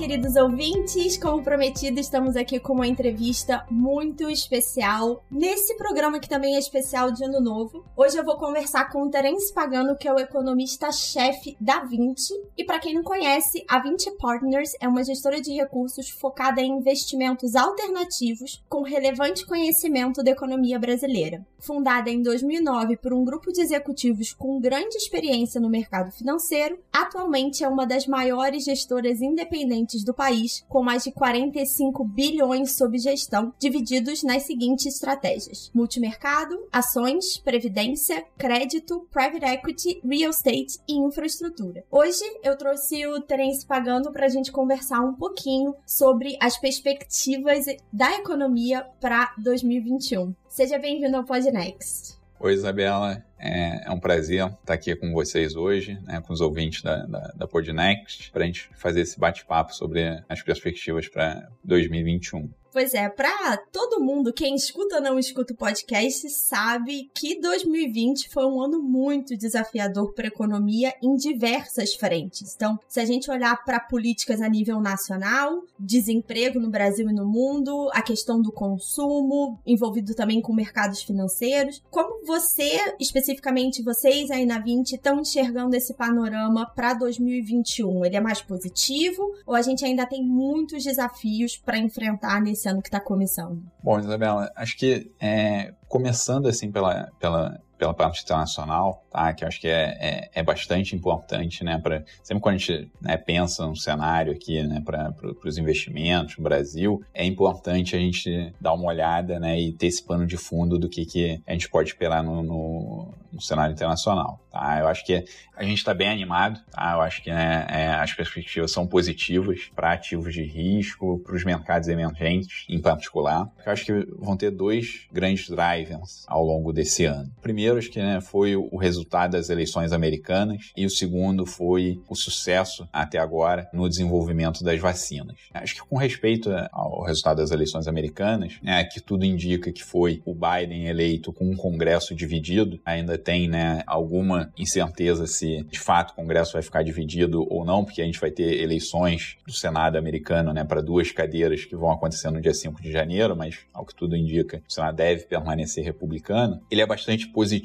Speaker 3: queridos ouvintes! Como prometido, estamos aqui com uma entrevista muito especial nesse programa que também é especial de Ano Novo. Hoje eu vou conversar com o Terence Pagano, que é o economista-chefe da Vinci. E para quem não conhece, a Vinci Partners é uma gestora de recursos focada em investimentos alternativos com relevante conhecimento da economia brasileira. Fundada em 2009 por um grupo de executivos com grande experiência no mercado financeiro, atualmente é uma das maiores gestoras independentes do país, com mais de 45 bilhões sob gestão, divididos nas seguintes estratégias: multimercado, ações, previdência, crédito, private equity, real estate e infraestrutura. Hoje eu trouxe o Terence Pagano para a gente conversar um pouquinho sobre as perspectivas da economia para 2021. Seja bem-vindo ao Podnext.
Speaker 5: Oi, Isabela. É, é um prazer estar aqui com vocês hoje, né, com os ouvintes da, da, da Podnext, para a gente fazer esse bate-papo sobre as perspectivas para 2021.
Speaker 3: Pois é, pra todo mundo, quem escuta ou não escuta o podcast, sabe que 2020 foi um ano muito desafiador para a economia em diversas frentes. Então, se a gente olhar para políticas a nível nacional, desemprego no Brasil e no mundo, a questão do consumo, envolvido também com mercados financeiros, como você, especificamente vocês aí na 20, estão enxergando esse panorama para 2021? Ele é mais positivo ou a gente ainda tem muitos desafios para enfrentar nesse ano que está começando?
Speaker 5: Bom, Isabela, acho que é, começando assim pela, pela, pela parte internacional, tá? Que acho que é, é, é bastante importante, né? Pra, sempre quando a gente né, pensa num cenário aqui, né? Para os investimentos no Brasil, é importante a gente dar uma olhada, né? E ter esse pano de fundo do que, que a gente pode esperar no, no, no cenário internacional, tá? Eu acho que a gente está bem animado, tá? Eu acho que né, é, as perspectivas são positivas para ativos de risco, para os mercados emergentes em particular. Eu acho que vão ter dois grandes drivers ao longo desse ano. Primeiro, acho que né, foi o resultado das eleições americanas e o segundo foi o sucesso até agora no desenvolvimento das vacinas. Acho que com respeito ao resultado das eleições americanas, né, que tudo indica que foi o Biden eleito com um Congresso dividido, ainda tem né, alguma incerteza se de fato o Congresso vai ficar dividido ou não, porque a gente vai ter eleições do Senado americano né, para duas cadeiras que vão acontecer no dia 5 de janeiro, mas ao que tudo indica, o Senado deve permanecer republicano. Ele é bastante positivo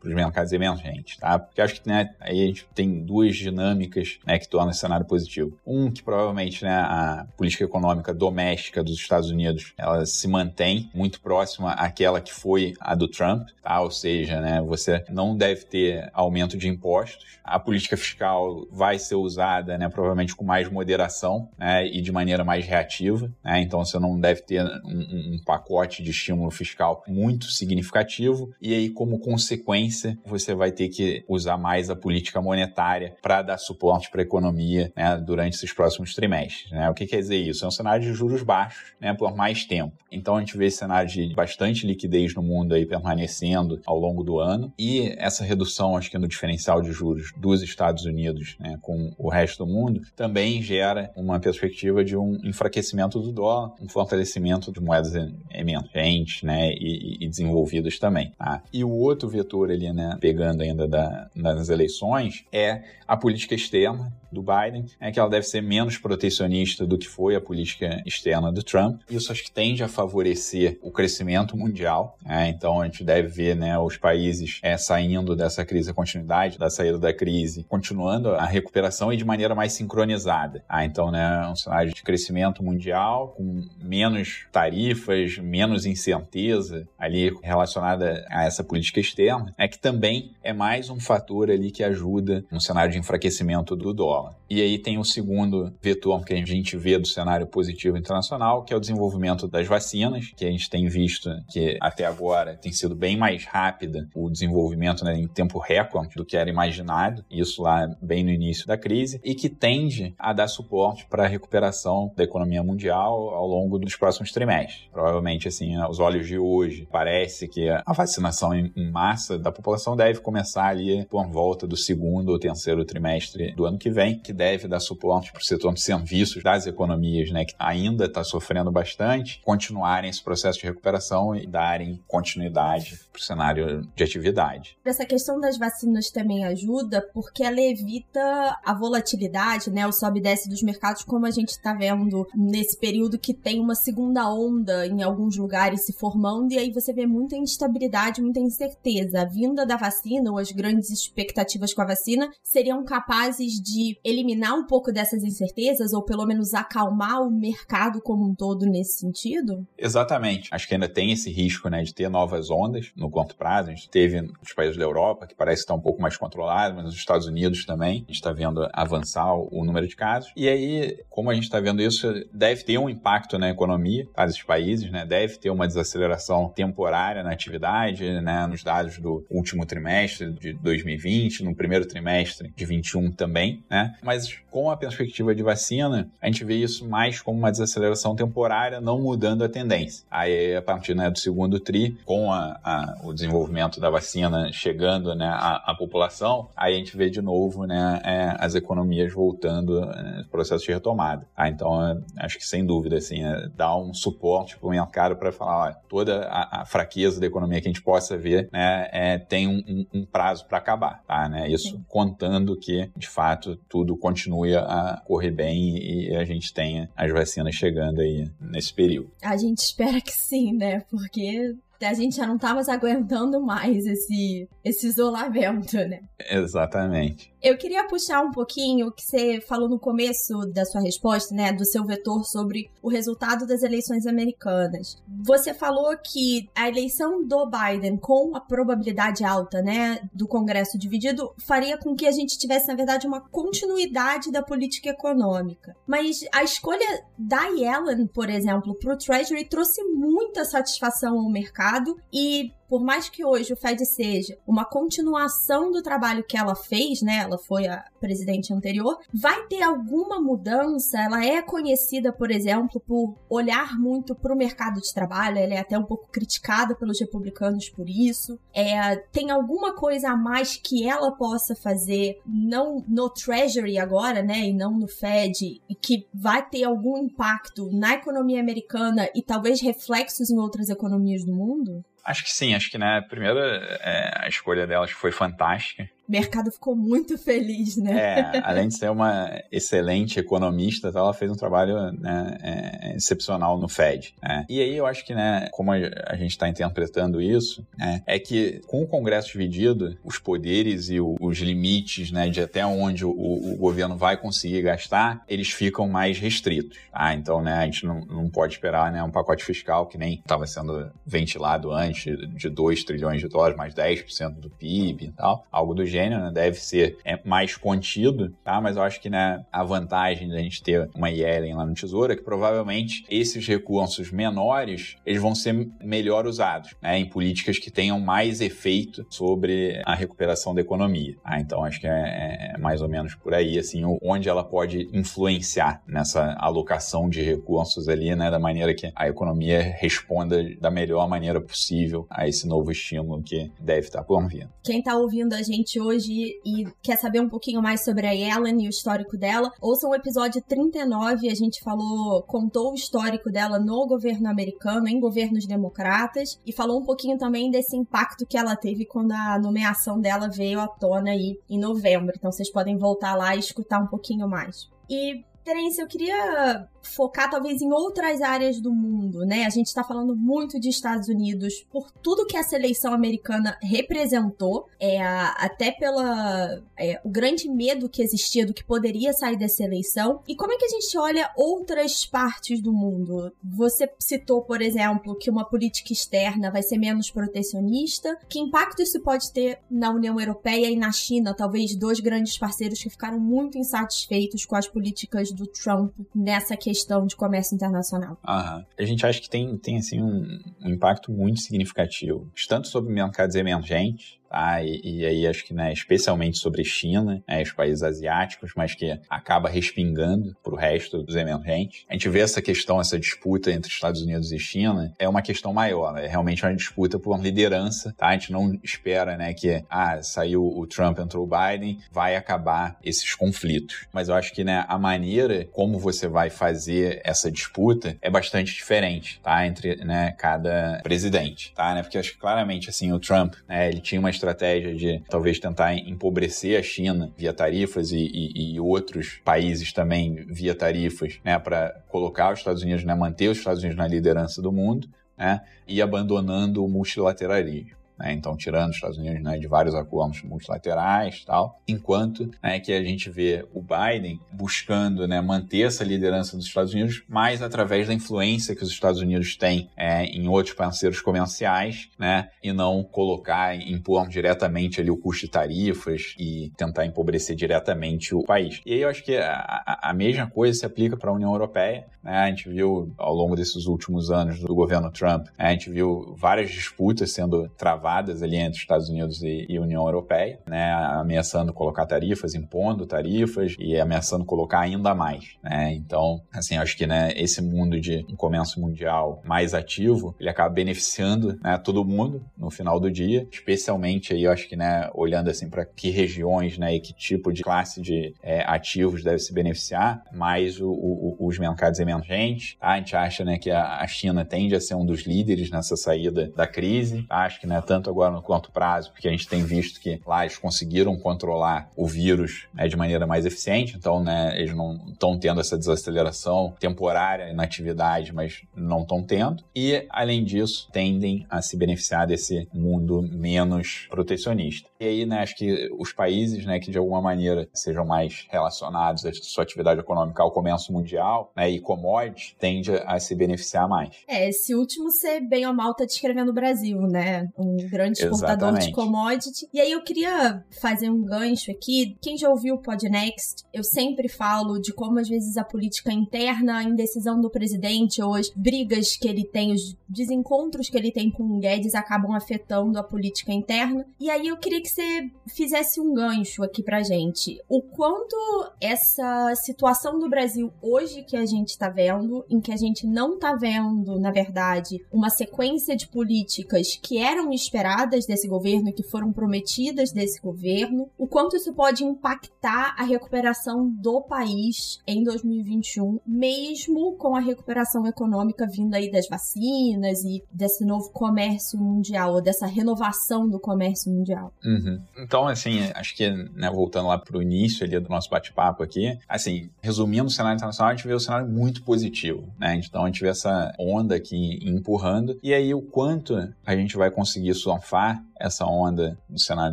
Speaker 5: para os mercados emergentes, tá? Porque acho que né, aí a gente tem duas dinâmicas né, que tornam esse cenário positivo. Um, que provavelmente né, a política econômica doméstica dos Estados Unidos ela se mantém muito próxima àquela que foi a do Trump, tá? Ou seja, né, você não deve ter aumento de impostos. A política fiscal vai ser usada, né, provavelmente com mais moderação né, e de maneira mais reativa. Né? Então você não deve ter um, um pacote de estímulo fiscal muito significativo. E aí, como consequência, você vai ter que usar mais a política monetária para dar suporte para a economia né, durante esses próximos trimestres. Né? O que quer dizer isso? É um cenário de juros baixos né, por mais tempo. Então a gente vê esse cenário de bastante liquidez no mundo aí permanecendo ao longo do ano. E essa redução, acho que no diferencial de juros dos Estados Unidos né, com o resto do mundo, também gera uma perspectiva de um enfraquecimento do dólar, um fortalecimento de moedas emergentes né, e, e desenvolvidas também. Tá? E o outro vetor ali, né, pegando ainda da, das eleições, é a política externa do Biden, é que ela deve ser menos protecionista do que foi a política externa do Trump. Isso acho que tende a favorecer o crescimento mundial. Né? Então a gente deve ver né, os países é, saindo dessa crise, a continuidade da saída da crise, continuando a recuperação e de maneira mais sincronizada. Ah, então, né, um cenário de crescimento mundial com menos tarifas, menos incerteza ali relacionada a essa política externa, é que também é mais um fator ali que ajuda no cenário de enfraquecimento do dólar. E aí tem o segundo vetor que a gente vê do cenário positivo internacional, que é o desenvolvimento das vacinas, que a gente tem visto que até agora tem sido bem mais rápida o desenvolvimento né, em tempo recorde do que era imaginado, isso lá bem no início da crise, e que tende a dar suporte para a recuperação da economia mundial ao longo dos próximos trimestres. Provavelmente, assim, aos olhos de hoje, parece que a vacinação em massa da população deve começar ali por volta do segundo ou terceiro trimestre do ano que vem, que deve dar suporte para o setor de serviços das economias, né, que ainda está sofrendo bastante, continuarem esse processo de recuperação e darem continuidade para o cenário de atividade.
Speaker 3: Essa questão das vacinas também ajuda porque ela evita a volatilidade, né, o sobe e desce dos mercados, como a gente está vendo nesse período que tem uma segunda onda em alguns lugares se formando e aí você vê muita instabilidade, muita incerteza. A vinda da vacina ou as grandes expectativas com a vacina seriam capazes de eliminar um pouco dessas incertezas ou pelo menos acalmar o mercado como um todo nesse sentido?
Speaker 5: Exatamente. Acho que ainda tem esse risco, né, de ter novas ondas no curto prazo. A gente teve nos países da Europa, que parece estar um pouco mais controlado, mas nos Estados Unidos também, a gente está vendo avançar o número de casos. E aí, como a gente está vendo isso, deve ter um impacto na economia tá, desses países, né? Deve ter uma desaceleração temporária na atividade, né? Nos dados do último trimestre de 2020, no primeiro trimestre de 21 também, né? Mas com a perspectiva de vacina, a gente vê isso mais como uma desaceleração temporária, não mudando a tendência. Aí, a partir né, do segundo TRI, com a, a, o desenvolvimento da vacina chegando né, à, à, população, aí a gente vê de novo né, é, as economias voltando é, processo de retomada. Ah, então, é, acho que sem dúvida, assim, é, dá um suporte para o mercado para falar, olha, toda a, a, fraqueza da economia que a gente possa ver né, é, tem um, um prazo para acabar. Tá, né? Isso Sim. contando que, de fato, tudo continue a correr bem e a gente tenha as vacinas chegando aí nesse período.
Speaker 3: A gente espera que sim, né? Porque a gente já não tá mais aguentando mais esse, esse isolamento, né?
Speaker 5: Exatamente.
Speaker 3: Eu queria puxar um pouquinho o que você falou no começo da sua resposta, né, do seu vetor sobre o resultado das eleições americanas. Você falou que a eleição do Biden com a probabilidade alta, né, do Congresso dividido, faria com que a gente tivesse, na verdade, uma continuidade da política econômica. Mas a escolha da Yellen, por exemplo, para o Treasury trouxe muita satisfação ao mercado e por mais que hoje o Fed seja uma continuação do trabalho que ela fez, né? Ela foi a presidente anterior, vai ter alguma mudança? Ela é conhecida, por exemplo, por olhar muito para o mercado de trabalho, ela é até um pouco criticada pelos republicanos por isso. É, tem alguma coisa a mais que ela possa fazer, não no Treasury agora, né? E não no Fed, e que vai ter algum impacto na economia americana e talvez reflexos em outras economias do mundo?
Speaker 5: Acho que sim, acho que né, primeiro é, a escolha delas foi fantástica
Speaker 3: o mercado ficou muito feliz, né?
Speaker 5: É, além de ser uma excelente economista, ela fez um trabalho né, é, excepcional no Fed. Né? E aí eu acho que, né, como a gente está interpretando isso, né, é que com o Congresso dividido, os poderes e o, os limites né, de até onde o, o, governo vai conseguir gastar, eles ficam mais restritos. Tá? Então, né, a gente não, não pode esperar né, um pacote fiscal que nem estava sendo ventilado antes de 2 trilhões de dólares, mais 10% do PIB e tal, algo do gênero né, deve ser é, mais contido, tá? Mas eu acho que né, a vantagem da gente ter uma Yellen lá no Tesouro é que provavelmente esses recursos menores eles vão ser melhor usados né, em políticas que tenham mais efeito sobre a recuperação da economia. Tá? Então acho que é, é, é mais ou menos por aí, assim, onde ela pode influenciar nessa alocação de recursos ali, né, da maneira que a economia responda da melhor maneira possível a esse novo estímulo que deve estar por vir.
Speaker 3: Quem está ouvindo a gente hoje e quer saber um pouquinho mais sobre a Ellen e o histórico dela, ouça o episódio 39, a gente falou, contou o histórico dela no governo americano, em governos democratas, e falou um pouquinho também desse impacto que ela teve quando a nomeação dela veio à tona aí em novembro. Então vocês podem voltar lá e escutar um pouquinho mais. E Terence, eu queria focar talvez em outras áreas do mundo, né? A gente está falando muito de Estados Unidos por tudo que essa eleição americana representou, é, até pela é, o grande medo que existia do que poderia sair dessa eleição. E como é que a gente olha outras partes do mundo? Você citou, por exemplo, que uma política externa vai ser menos protecionista. Que impacto isso pode ter na União Europeia e na China, talvez dois grandes parceiros que ficaram muito insatisfeitos com as políticas do Trump nessa questão de comércio internacional.
Speaker 5: Aham. A gente acha que tem, tem assim, um, um impacto muito significativo, tanto sobre mercados emergentes, Tá? E, e, aí acho que, né, especialmente sobre China, né, os países asiáticos, mas que acaba respingando para o resto dos emergentes. A gente vê essa questão, essa disputa entre Estados Unidos e China, é uma questão maior, é realmente uma disputa por liderança, tá? A gente não espera, né, que, ah, saiu o Trump, entrou o Biden, vai acabar esses conflitos. Mas eu acho que, né, a maneira como você vai fazer essa disputa é bastante diferente, tá? Entre, né, cada presidente, tá? Né? Porque acho que claramente, assim, o Trump, né, ele tinha uma estratégia de talvez tentar empobrecer a China via tarifas e, e, e outros países também via tarifas, né, para colocar os Estados Unidos, né, manter os Estados Unidos na liderança do mundo, né, e abandonando o multilateralismo. Né? Então, tirando os Estados Unidos né, de vários acordos multilaterais tal, enquanto né, que a gente vê o Biden buscando né, manter essa liderança dos Estados Unidos, mais através da influência que os Estados Unidos têm é, em outros parceiros comerciais, né, e não colocar, impor diretamente ali o custo de tarifas e tentar empobrecer diretamente o país. E aí eu acho que a, a mesma coisa se aplica para a União Europeia. Né? A gente viu ao longo desses últimos anos do governo Trump, a gente viu várias disputas sendo travadas travadas ali entre Estados Unidos e, e, União Europeia, né, ameaçando colocar tarifas, impondo tarifas e ameaçando colocar ainda mais, né? Então, assim, acho que né, esse mundo de um comércio mundial mais ativo, ele acaba beneficiando né, todo mundo no final do dia, especialmente aí, eu acho que, né, olhando assim para que regiões, né, e que tipo de classe de é, ativos deve se beneficiar, mais o, o, os mercados emergentes. Tá? A gente acha, né, que a China tende a ser um dos líderes nessa saída da crise. Tá? Acho que, né, tanto agora no curto prazo, porque a gente tem visto que lá eles conseguiram controlar o vírus né, de maneira mais eficiente, então né, eles não estão tendo essa desaceleração temporária na atividade, mas não estão tendo. E, além disso, tendem a se beneficiar desse mundo menos protecionista. E aí, né, acho que os países né, que de alguma maneira sejam mais relacionados à sua atividade econômica ao comércio mundial né, e commodities, tende a se beneficiar mais.
Speaker 3: É, esse último ser bem ou mal tá descrevendo o Brasil, né? Um grande exportador de commodity. E aí eu queria fazer um gancho aqui. Quem já ouviu o Podnext, eu sempre falo de como às vezes a política interna, a indecisão do presidente ou as brigas que ele tem, os desencontros que ele tem com o Guedes acabam afetando a política interna. E aí eu queria que você fizesse um gancho aqui pra gente. O quanto essa situação do Brasil hoje que a gente tá vendo, em que a gente não tá vendo, na verdade, uma sequência de políticas que eram esperadas esperadas desse governo, que foram prometidas desse governo, o quanto isso pode impactar a recuperação do país em 2021, mesmo com a recuperação econômica vindo aí das vacinas e desse novo comércio mundial, ou dessa renovação do comércio mundial.
Speaker 5: Uhum. Então, assim, acho que, né, voltando lá para o início ali do nosso bate-papo aqui, assim, resumindo o cenário internacional, a gente vê um cenário muito positivo, né? Então, a gente vê essa onda aqui empurrando, e aí o quanto a gente vai conseguir surfar essa onda do cenário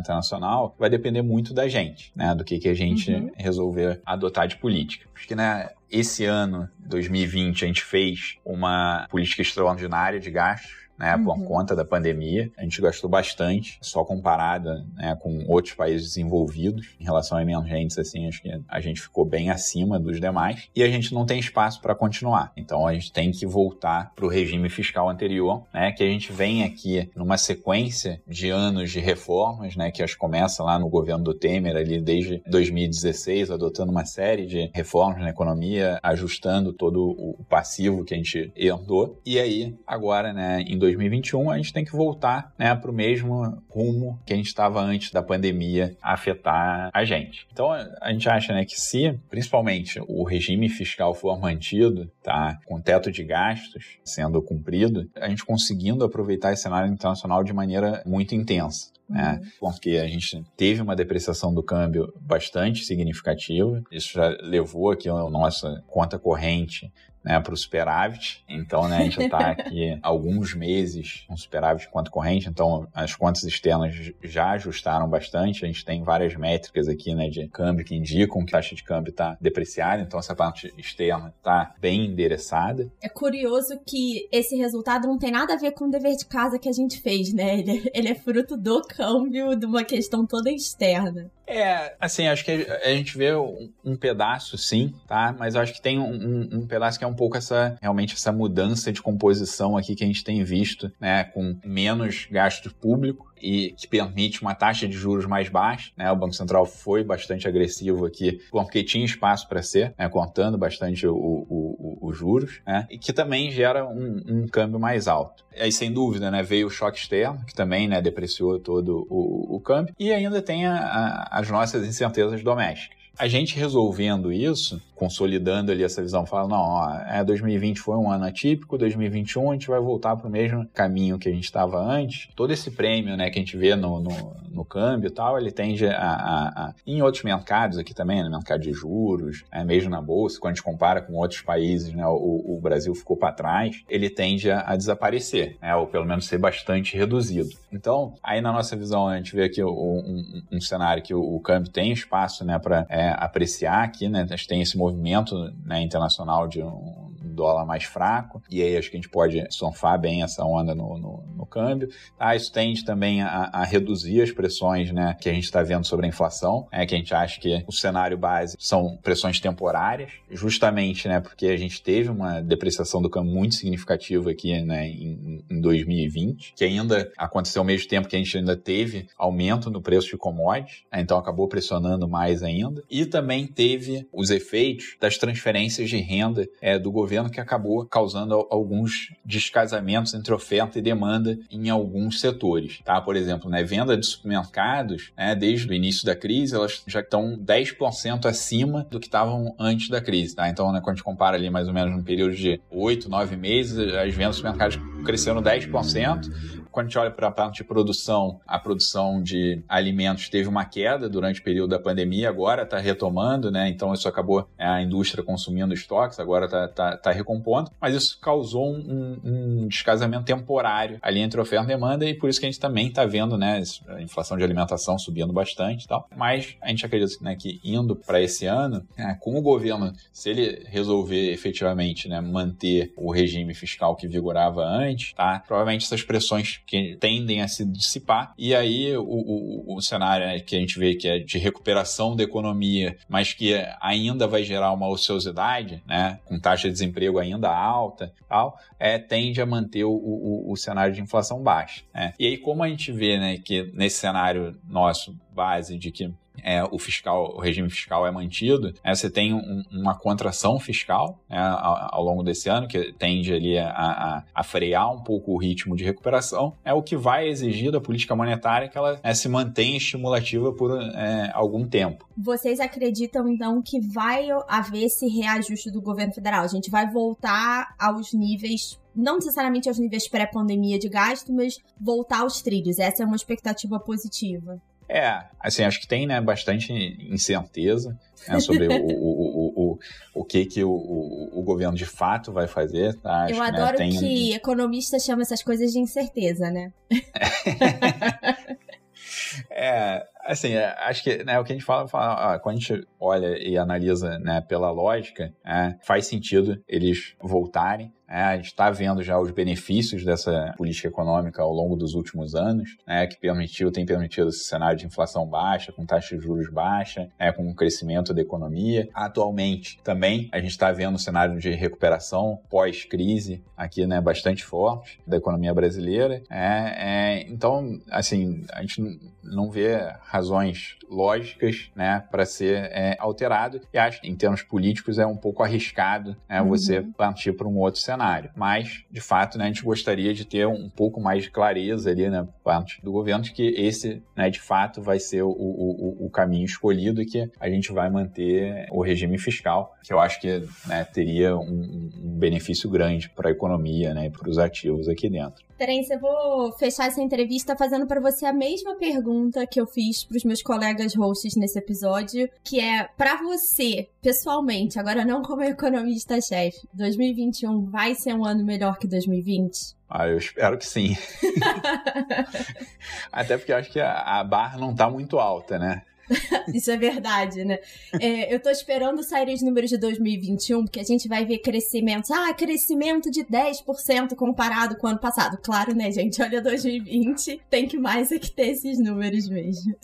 Speaker 5: internacional vai depender muito da gente, né? Do que, que a gente uhum. resolver adotar de política. Acho que, né, esse ano, 2020, a gente fez uma política extraordinária de gastos né, uhum. por conta da pandemia. A gente gastou bastante, só comparada né, com outros países desenvolvidos em relação a emergentes, assim, acho que a gente ficou bem acima dos demais e a gente não tem espaço para continuar. Então a gente tem que voltar para o regime fiscal anterior, né, que a gente vem aqui numa sequência de anos de reformas, né, que as começa lá no governo do Temer ali desde 2016, adotando uma série de reformas na economia, ajustando todo o passivo que a gente herdou. E aí agora, né, em 2021, a gente tem que voltar né, para o mesmo rumo que a gente estava antes da pandemia afetar a gente. Então a gente acha né, que se, principalmente, o regime fiscal for mantido, tá, com teto de gastos sendo cumprido, a gente conseguindo aproveitar esse cenário internacional de maneira muito intensa né? Uhum. Porque a gente teve uma depreciação do câmbio bastante significativa. Isso já levou aqui a nossa conta corrente né, para o superávit. Então, né, a gente está (laughs) aqui alguns meses com superávit quanto corrente, então as contas externas já ajustaram bastante. A gente tem várias métricas aqui né, de câmbio que indicam que a taxa de câmbio está depreciada, então essa parte externa está bem endereçada.
Speaker 3: É curioso que esse resultado não tem nada a ver com o dever de casa que a gente fez, né? Ele, ele é fruto do câmbio, de uma questão toda externa.
Speaker 5: É, assim, acho que a gente vê um, um pedaço, sim, tá? Mas acho que tem um, um, pedaço que é um pouco essa, realmente, essa mudança de composição aqui que a gente tem visto, né? Com menos gasto público e que permite uma taxa de juros mais baixa. Né? O Banco Central foi bastante agressivo aqui, porque tinha espaço para ser, né? cortando bastante os juros, né? e que também gera um, um, câmbio mais alto. Aí, sem dúvida, né, veio o choque externo, que também né, depreciou todo o, o câmbio, e ainda tem a, a, as nossas incertezas domésticas. A gente resolvendo isso, consolidando ali essa visão, fala, não, ó, é, 2020 foi um ano atípico, 2021 a gente vai voltar para o mesmo caminho que a gente estava antes. Todo esse prêmio, né, que a gente vê no, no, no câmbio e tal, ele tende a, a, a, em outros mercados aqui também, no mercado de juros, é, mesmo na bolsa, quando a gente compara com outros países, né, o, o Brasil ficou para trás, ele tende a, a desaparecer, né, ou pelo menos ser bastante reduzido. Então, aí na nossa visão, a gente vê aqui um, um, um cenário que o, o, câmbio tem espaço, né, para é, apreciar aqui, né? A gente tem esse movimento né, internacional de um dólar mais fraco, e aí acho que a gente pode surfar bem essa onda no, no câmbio. Ah, isso tende também a, a, reduzir as pressões né, que a gente está vendo sobre a inflação, é que a gente acha que o cenário base são pressões temporárias, justamente né, porque a gente teve uma depreciação do câmbio muito significativa aqui né, em, em 2020, que ainda aconteceu ao mesmo tempo que a gente ainda teve aumento no preço de commodities, né, então acabou pressionando mais ainda. E também teve os efeitos das transferências de renda é, do governo que acabou causando alguns descasamentos entre oferta e demanda em alguns setores. Tá? Por exemplo, né, venda de supermercados, né, desde o início da crise, elas já estão 10% acima do que estavam antes da crise. Tá? Então, né, quando a gente compara ali mais ou menos no período de 8, 9 meses, as vendas de supermercados cresceram 10%, quando a gente olha para a parte de produção, a produção de alimentos teve uma queda durante o período da pandemia, agora está retomando, né? Então isso acabou é, a indústria consumindo estoques, agora está tá, tá recompondo, mas isso causou um, um, descasamento temporário ali entre oferta e demanda e por isso que a gente também está vendo, né, a inflação de alimentação subindo bastante e tal. Mas a gente acredita né, que indo para esse ano, né, com o governo, se ele resolver efetivamente né, manter o regime fiscal que vigorava antes, tá? Provavelmente essas pressões que tendem a se dissipar. E aí o, o, o cenário né, que a gente vê que é de recuperação da economia, mas que ainda vai gerar uma ociosidade, né, com taxa de desemprego ainda alta, tal, é, tende a manter o, o, o cenário de inflação baixa. Né? E aí como a gente vê né, que nesse cenário nosso base de que é, o fiscal, o regime fiscal é mantido, é, você tem um, uma contração fiscal né, ao, ao, longo desse ano, que tende ali a, a, a, frear um pouco o ritmo de recuperação, é o que vai exigir da política monetária que ela é, se mantenha estimulativa por é, algum tempo.
Speaker 3: Vocês acreditam, então, que vai haver esse reajuste do governo federal? A gente vai voltar aos níveis não necessariamente aos níveis pré-pandemia de gasto, mas voltar aos trilhos. Essa é uma expectativa positiva.
Speaker 5: É, assim, acho que tem né, bastante incerteza né, sobre o, o, o, o, que, que o, o, governo de fato vai fazer. Tá?
Speaker 3: Acho, Eu
Speaker 5: né,
Speaker 3: adoro né, que um... economista chama essas coisas de incerteza, né? (laughs)
Speaker 5: é, assim, é, acho que né, o que a gente fala, fala quando a gente olha e analisa né, pela lógica, é, faz sentido eles voltarem. É, a gente está vendo já os benefícios dessa política econômica ao longo dos últimos anos, né, que permitiu, tem permitido esse cenário de inflação baixa, com taxa de juros baixa, é, com o crescimento da economia. Atualmente, também, a gente está vendo um cenário de recuperação pós-crise aqui, né, bastante forte da economia brasileira. É, é, então, assim, a gente não vê razões lógicas né, para ser é, alterado e acho que, em termos políticos, é um pouco arriscado né, uhum. você partir para um outro cenário cenário. Mas, de fato, né, a gente gostaria de ter um pouco mais de clareza ali, né, parte do governo, de que esse, né, de fato, vai ser o, o, o caminho escolhido e que a gente vai manter o regime fiscal, que eu acho que né, teria um, um benefício grande para a economia né, e para os ativos aqui dentro.
Speaker 3: Terence, eu vou fechar essa entrevista fazendo para você a mesma pergunta que eu fiz para os meus colegas hosts nesse episódio, que é para você, pessoalmente, agora não como economista-chefe, 2021 vai ser um ano melhor que 2020?
Speaker 5: Ah, eu espero que sim. (laughs) Até porque eu acho que a, a barra não está muito alta, né? (laughs)
Speaker 3: Isso é verdade, né? É, eu tô esperando sair os números de 2021, porque a gente vai ver crescimento. Ah, crescimento de 10% comparado com o ano passado. Claro, né, gente? Olha 2020, tem que mais é que ter esses números mesmo.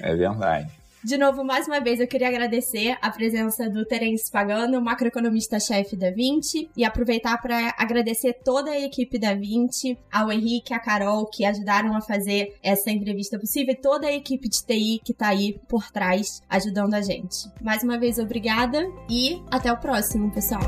Speaker 5: É verdade.
Speaker 3: De novo, mais uma vez, eu queria agradecer a presença do Terence Pagano, macroeconomista-chefe da 20, e aproveitar para agradecer toda a equipe da 20, ao Henrique, a Carol, que ajudaram a fazer essa entrevista possível, e toda a equipe de TI que está aí por trás ajudando a gente. Mais uma vez, obrigada e até o próximo, pessoal.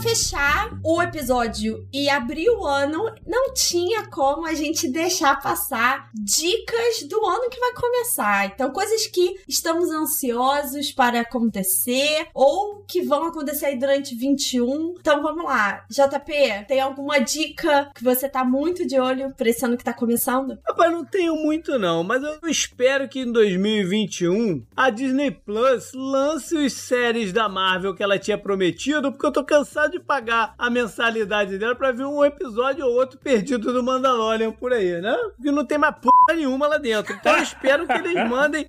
Speaker 3: Fechar o episódio e abrir o ano, não tinha como a gente deixar passar dicas do ano que vai começar. Então, coisas que estamos ansiosos para acontecer ou que vão acontecer aí durante 21. Então, vamos lá. JP, tem alguma dica que você tá muito de olho para esse ano que tá começando?
Speaker 2: Rapaz, não tenho muito não, mas eu espero que em 2021 a Disney Plus lance os séries da Marvel que ela tinha prometido, porque eu tô cansado de pagar a mensalidade dela pra ver um episódio ou outro perdido do Mandalorian por aí, né? Porque não tem mais porra nenhuma lá dentro. Então eu espero que eles (laughs) mandem,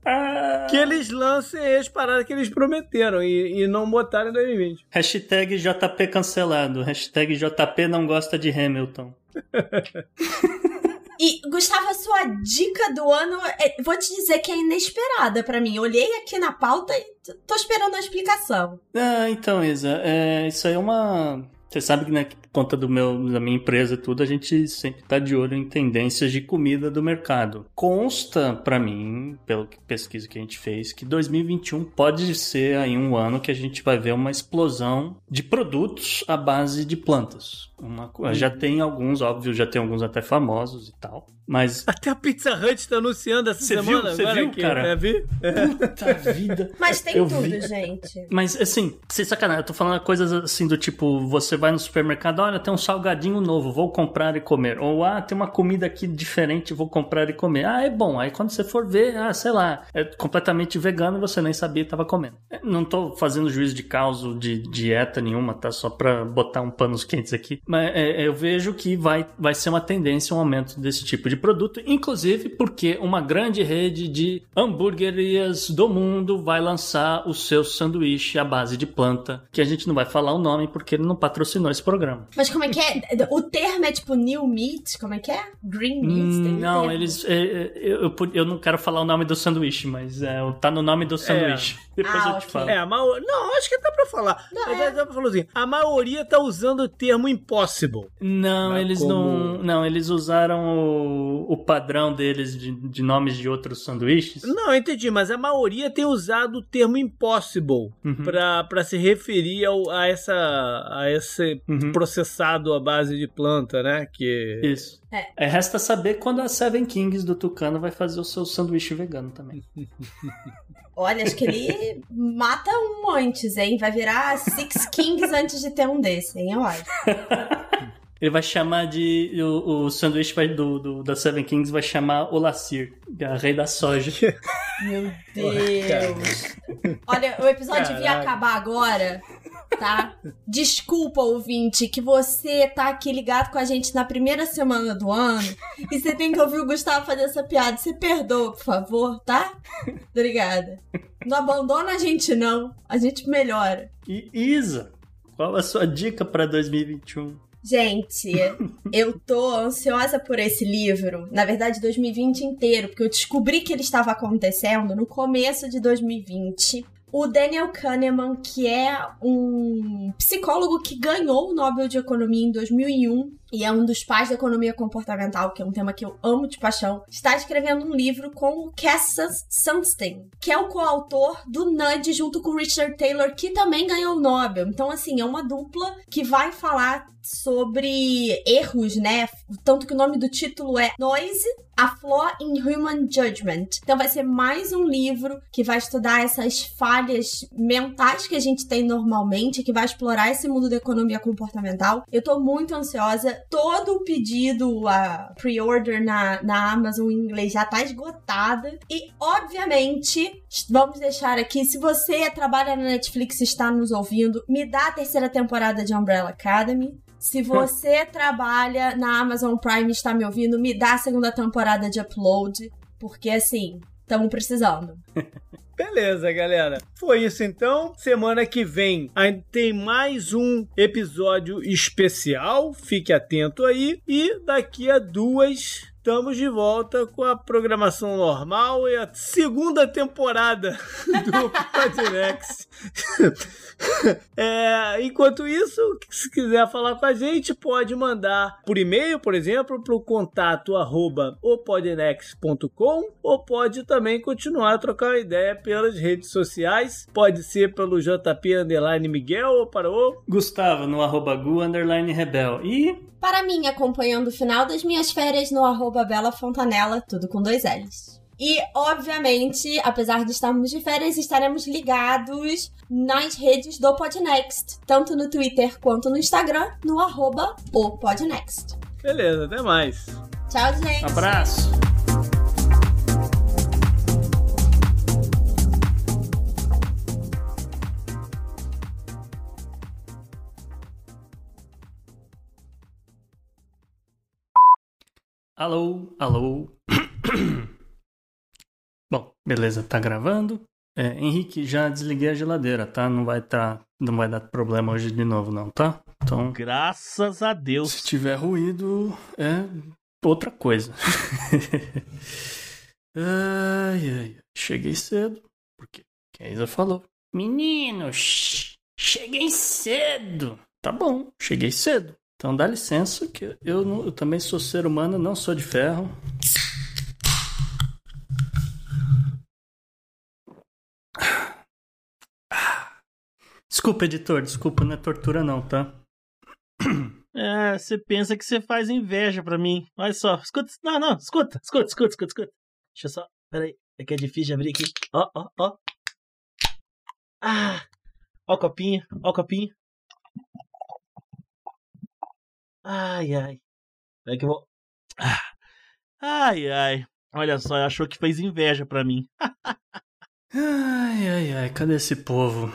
Speaker 2: que eles lancem as paradas que eles prometeram e, e não botaram em 2020.
Speaker 4: Hashtag JP cancelado. Hashtag JP não gosta de Hamilton. (laughs)
Speaker 3: E, Gustavo, a sua dica do ano, é, vou te dizer que é inesperada para mim. Olhei aqui na pauta e tô esperando a explicação.
Speaker 4: Ah, então, Isa, é, isso aí é uma você sabe que, né, conta do meu, da minha empresa e tudo, a gente sempre tá de olho em tendências de comida do mercado. Consta para mim, pela pesquisa que a gente fez, que 2021 pode ser aí um ano que a gente vai ver uma explosão de produtos à base de plantas. Uma, já tem alguns, óbvio, já tem alguns até famosos e tal. Mas.
Speaker 2: Até a Pizza Hut tá anunciando essa cê semana.
Speaker 4: Você viu,
Speaker 2: aqui,
Speaker 4: cara?
Speaker 2: Né?
Speaker 4: Puta vida.
Speaker 3: Mas tem eu tudo, vi. gente.
Speaker 4: Mas, assim, sem sacanagem, eu tô falando coisas assim do tipo: você vai no supermercado, olha, tem um salgadinho novo, vou comprar e comer. Ou, ah, tem uma comida aqui diferente, vou comprar e comer. Ah, é bom. Aí quando você for ver, ah, sei lá, é completamente vegano e você nem sabia que tava comendo. Não tô fazendo juízo de causa de dieta nenhuma, tá? Só pra botar um panos quentes aqui. Mas é, eu vejo que vai, vai ser uma tendência, um aumento desse tipo de de produto, inclusive porque uma grande rede de hamburguerias do mundo vai lançar o seu sanduíche à base de planta, que a gente não vai falar o nome porque ele não patrocinou esse programa.
Speaker 3: Mas como é que é? O termo é tipo new meat? Como é que é? Green meat?
Speaker 4: Hum, não, eles. É, é, eu, eu, eu, não quero falar o nome do sanduíche, mas é, tá no nome do sanduíche. É. (laughs) Depois ah, eu te okay. falo.
Speaker 2: É. Não, acho que dá pra falar. Não, é. dá pra falar assim. A maioria tá usando o termo impossible.
Speaker 4: Não, eles Como... não. Não, eles usaram o, o padrão deles de, de, nomes de outros sanduíches.
Speaker 2: Não, entendi, mas a maioria tem usado o termo impossible uhum. pra, pra se referir ao, a, essa, a esse uhum. processado à base de planta, né? Que...
Speaker 4: Isso. É. é. Resta saber quando a Seven Kings do Tucano vai fazer o seu sanduíche vegano também. (laughs)
Speaker 3: Olha, acho que ele mata um antes, hein? Vai virar Six Kings antes de ter um desse, hein? Eu (laughs) acho.
Speaker 4: Ele vai chamar de. O, o sanduíche vai, do, do, da Seven Kings vai chamar Olacir, a rei da soja. (laughs)
Speaker 3: Meu Deus! Olha, o episódio Caraca. devia acabar agora tá? Desculpa, ouvinte, que você tá aqui ligado com a gente na primeira semana do ano e você tem que ouvir o Gustavo fazer essa piada. Você perdoa, por favor, tá? Obrigada. Não abandona a gente, não. A gente melhora.
Speaker 4: E Isa, qual a sua dica para 2021?
Speaker 3: Gente, eu tô ansiosa por esse livro, na verdade 2020 inteiro, porque eu descobri que ele estava acontecendo no começo de 2020 o Daniel Kahneman, que é um psicólogo que ganhou o Nobel de Economia em 2001, e é um dos pais da economia comportamental, que é um tema que eu amo de paixão, está escrevendo um livro com o Cassius Sunstein, que é o coautor do Nudge junto com o Richard Taylor, que também ganhou o Nobel. Então, assim, é uma dupla que vai falar sobre erros, né? Tanto que o nome do título é Noise, a Flaw in Human Judgment. Então vai ser mais um livro que vai estudar essas falhas mentais que a gente tem normalmente, que vai explorar esse mundo da economia comportamental. Eu tô muito ansiosa. Todo o pedido, a pre-order na, na Amazon em inglês já tá esgotada. E, obviamente, vamos deixar aqui, se você trabalha na Netflix e está nos ouvindo, me dá a terceira temporada de Umbrella Academy. Se (laughs) você trabalha na Amazon Prime e está me ouvindo, me dá a segunda temporada de Upload, porque assim, estamos precisando. (laughs)
Speaker 2: Beleza, galera. Foi isso então. Semana que vem tem mais um episódio especial. Fique atento aí. E daqui a duas estamos de volta com a programação normal e a segunda temporada (laughs) do Podnext. é, enquanto isso, se quiser falar com a gente, pode mandar por e-mail, por exemplo, para o contato arroba ou pode também continuar a trocar uma ideia pelas redes sociais. Pode ser pelo JP Underline Miguel ou para o
Speaker 4: Gustavo no arroba Gu Underline Rebel. E
Speaker 3: para mim, acompanhando o final das minhas férias no arroba Bela Fontanella, tudo com dois L's. E, obviamente, apesar de estarmos de férias, estaremos ligados nas redes do Podnext, tanto no Twitter quanto no Instagram, no arroba o Podnext.
Speaker 2: Beleza, até mais.
Speaker 3: Tchau, gente.
Speaker 4: Abraço. Alô, alô. (coughs) Bom, beleza, tá gravando. É, Henrique, já desliguei a geladeira, tá? Não vai tá, não vai dar problema hoje de novo, não, tá?
Speaker 1: Então, graças a Deus.
Speaker 4: Se tiver ruído, é outra coisa. (laughs) ai, ai, cheguei cedo, porque a Isa falou. Menino, cheguei cedo. Tá bom, cheguei cedo. Então dá licença que eu, não, eu também sou ser humano, não sou de ferro. Desculpa, editor, desculpa, não é tortura não, tá?
Speaker 1: É, você pensa que você faz inveja pra mim. Olha só, escuta, não, não, escuta, escuta, escuta, escuta, escuta. Deixa eu só, peraí, é que é difícil de abrir aqui. Ó, ó, ó. Ah, ó o copinho, ó o copinho. Ai, ai. É que eu vou. (sighs) Ai, ai. Olha só, achou que fez inveja pra mim.
Speaker 4: ai, ai, ai. Cadê esse povo?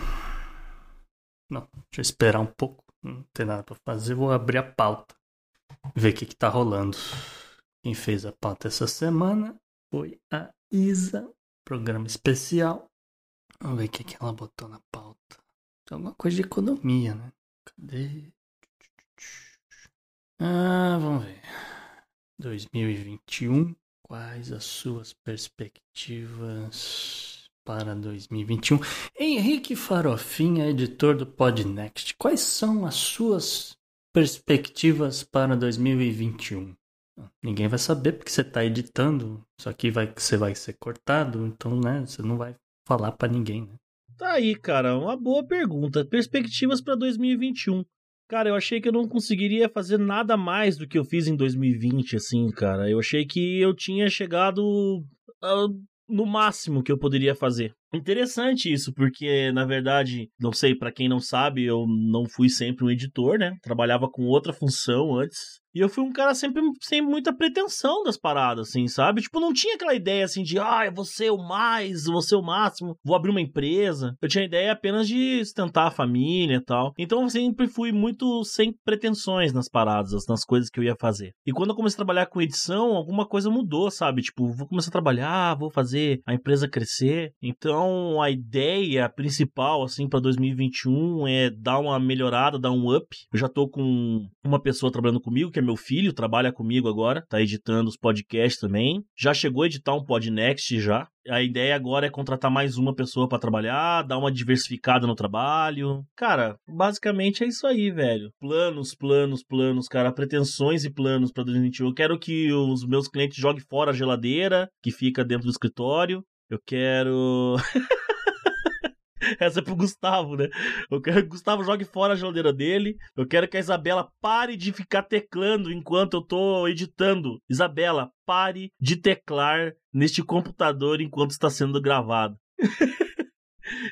Speaker 4: Não, deixa eu esperar um pouco. Não tem nada pra fazer. Vou abrir a pauta. Ver o que, que tá rolando. Quem fez a pauta essa semana foi a Isa. Programa especial. Vamos ver o que, que ela botou na pauta. Tem alguma coisa de economia, né? Cadê? Ah, vamos ver. 2021. Quais as suas perspectivas para 2021? Henrique Farofinha, editor do Podnext. Quais são as suas perspectivas para 2021? Ninguém vai saber porque você está editando. Isso aqui vai, você vai ser cortado, então, né? Você não vai falar para ninguém, né?
Speaker 1: Tá aí, cara, uma boa pergunta. Perspectivas para 2021. Cara, eu achei que eu não conseguiria fazer nada mais do que eu fiz em 2020, assim, cara. Eu achei que eu tinha chegado uh, no máximo que eu poderia fazer. Interessante isso, porque na verdade, não sei, para quem não sabe, eu não fui sempre um editor, né? Trabalhava com outra função antes. E eu fui um cara sempre sem muita pretensão das paradas, assim, sabe? Tipo, não tinha aquela ideia assim de, ah, eu vou ser o mais, vou ser o máximo, vou abrir uma empresa. Eu tinha a ideia apenas de sustentar a família e tal. Então eu sempre fui muito sem pretensões nas paradas, nas coisas que eu ia fazer. E quando eu comecei a trabalhar com edição, alguma coisa mudou, sabe? Tipo, vou começar a trabalhar, vou fazer a empresa crescer. Então a ideia principal, assim, pra 2021 é dar uma melhorada, dar um up. Eu já tô com uma pessoa trabalhando comigo, que é meu filho, trabalha comigo agora, tá editando os podcasts também. Já chegou a editar um Podnext já. A ideia agora é contratar mais uma pessoa para trabalhar, dar uma diversificada no trabalho. Cara, basicamente é isso aí, velho. Planos, planos, planos, cara. Pretensões e planos para 2021. Eu quero que os meus clientes joguem fora a geladeira que fica dentro do escritório. Eu quero. (laughs) (laughs) Essa é pro Gustavo, né? Eu quero que o Gustavo jogue fora a geladeira dele. Eu quero que a Isabela pare de ficar teclando enquanto eu tô editando. Isabela, pare de teclar neste computador enquanto está sendo gravado. (laughs)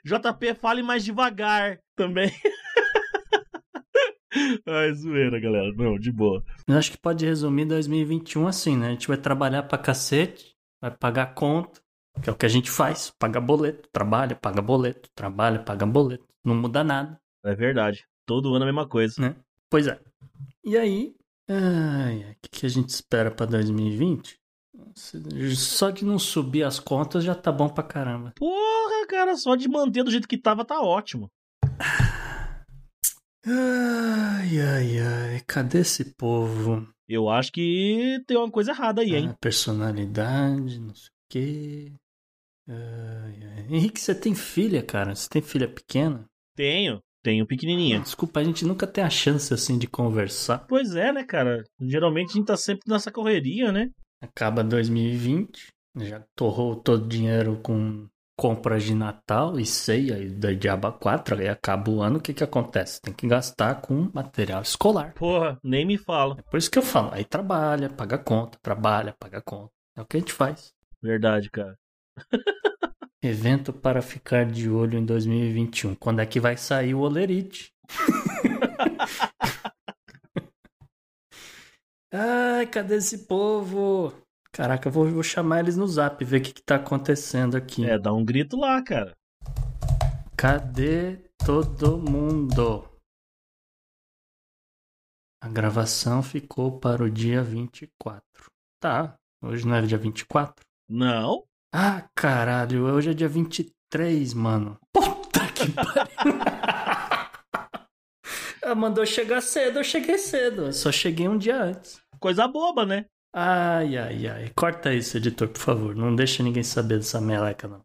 Speaker 1: JP, fale mais devagar também. (laughs) Ai, zoeira, galera. Não, de boa.
Speaker 4: Eu acho que pode resumir 2021 assim, né? A gente vai trabalhar pra cacete, vai pagar conta, que é o que a gente faz. Paga boleto, trabalha, paga boleto, trabalha, paga boleto. Não muda nada.
Speaker 1: É verdade. Todo ano a mesma coisa.
Speaker 4: Né? Pois é. E aí, o que, que a gente espera pra 2020? Só de não subir as contas já tá bom pra caramba.
Speaker 1: Porra, cara, só de manter do jeito que tava tá ótimo.
Speaker 4: Ai, ai, ai, cadê esse povo?
Speaker 1: Eu acho que tem uma coisa errada aí, hein?
Speaker 4: Ah, personalidade, não sei o quê. Ai, ai. Henrique, você tem filha, cara? Você tem filha pequena?
Speaker 1: Tenho, tenho pequenininha.
Speaker 4: Desculpa, a gente nunca tem a chance assim de conversar.
Speaker 1: Pois é, né, cara? Geralmente a gente tá sempre nessa correria, né?
Speaker 4: Acaba 2020, já torrou todo o dinheiro com compras de Natal e ceia e da Diaba 4, aí acaba o ano, o que que acontece? Tem que gastar com material escolar.
Speaker 1: Porra, nem me fala.
Speaker 4: É por isso que eu falo, aí trabalha, paga conta, trabalha, paga conta. É o que a gente faz.
Speaker 1: Verdade, cara. (laughs)
Speaker 4: Evento para ficar de olho em 2021. Quando é que vai sair o Olerite? (laughs) Ai, cadê esse povo? Caraca, eu vou, vou chamar eles no zap, ver o que, que tá acontecendo aqui.
Speaker 1: É, dá um grito lá, cara.
Speaker 4: Cadê todo mundo? A gravação ficou para o dia 24. Tá, hoje não é dia 24?
Speaker 1: Não.
Speaker 4: Ah, caralho, hoje é dia 23, mano. Puta que pariu. Ela (laughs) mandou chegar cedo, eu cheguei cedo. Eu só cheguei um dia antes.
Speaker 1: Coisa boba, né?
Speaker 4: Ai, ai, ai. Corta isso, editor, por favor. Não deixa ninguém saber dessa meleca, não.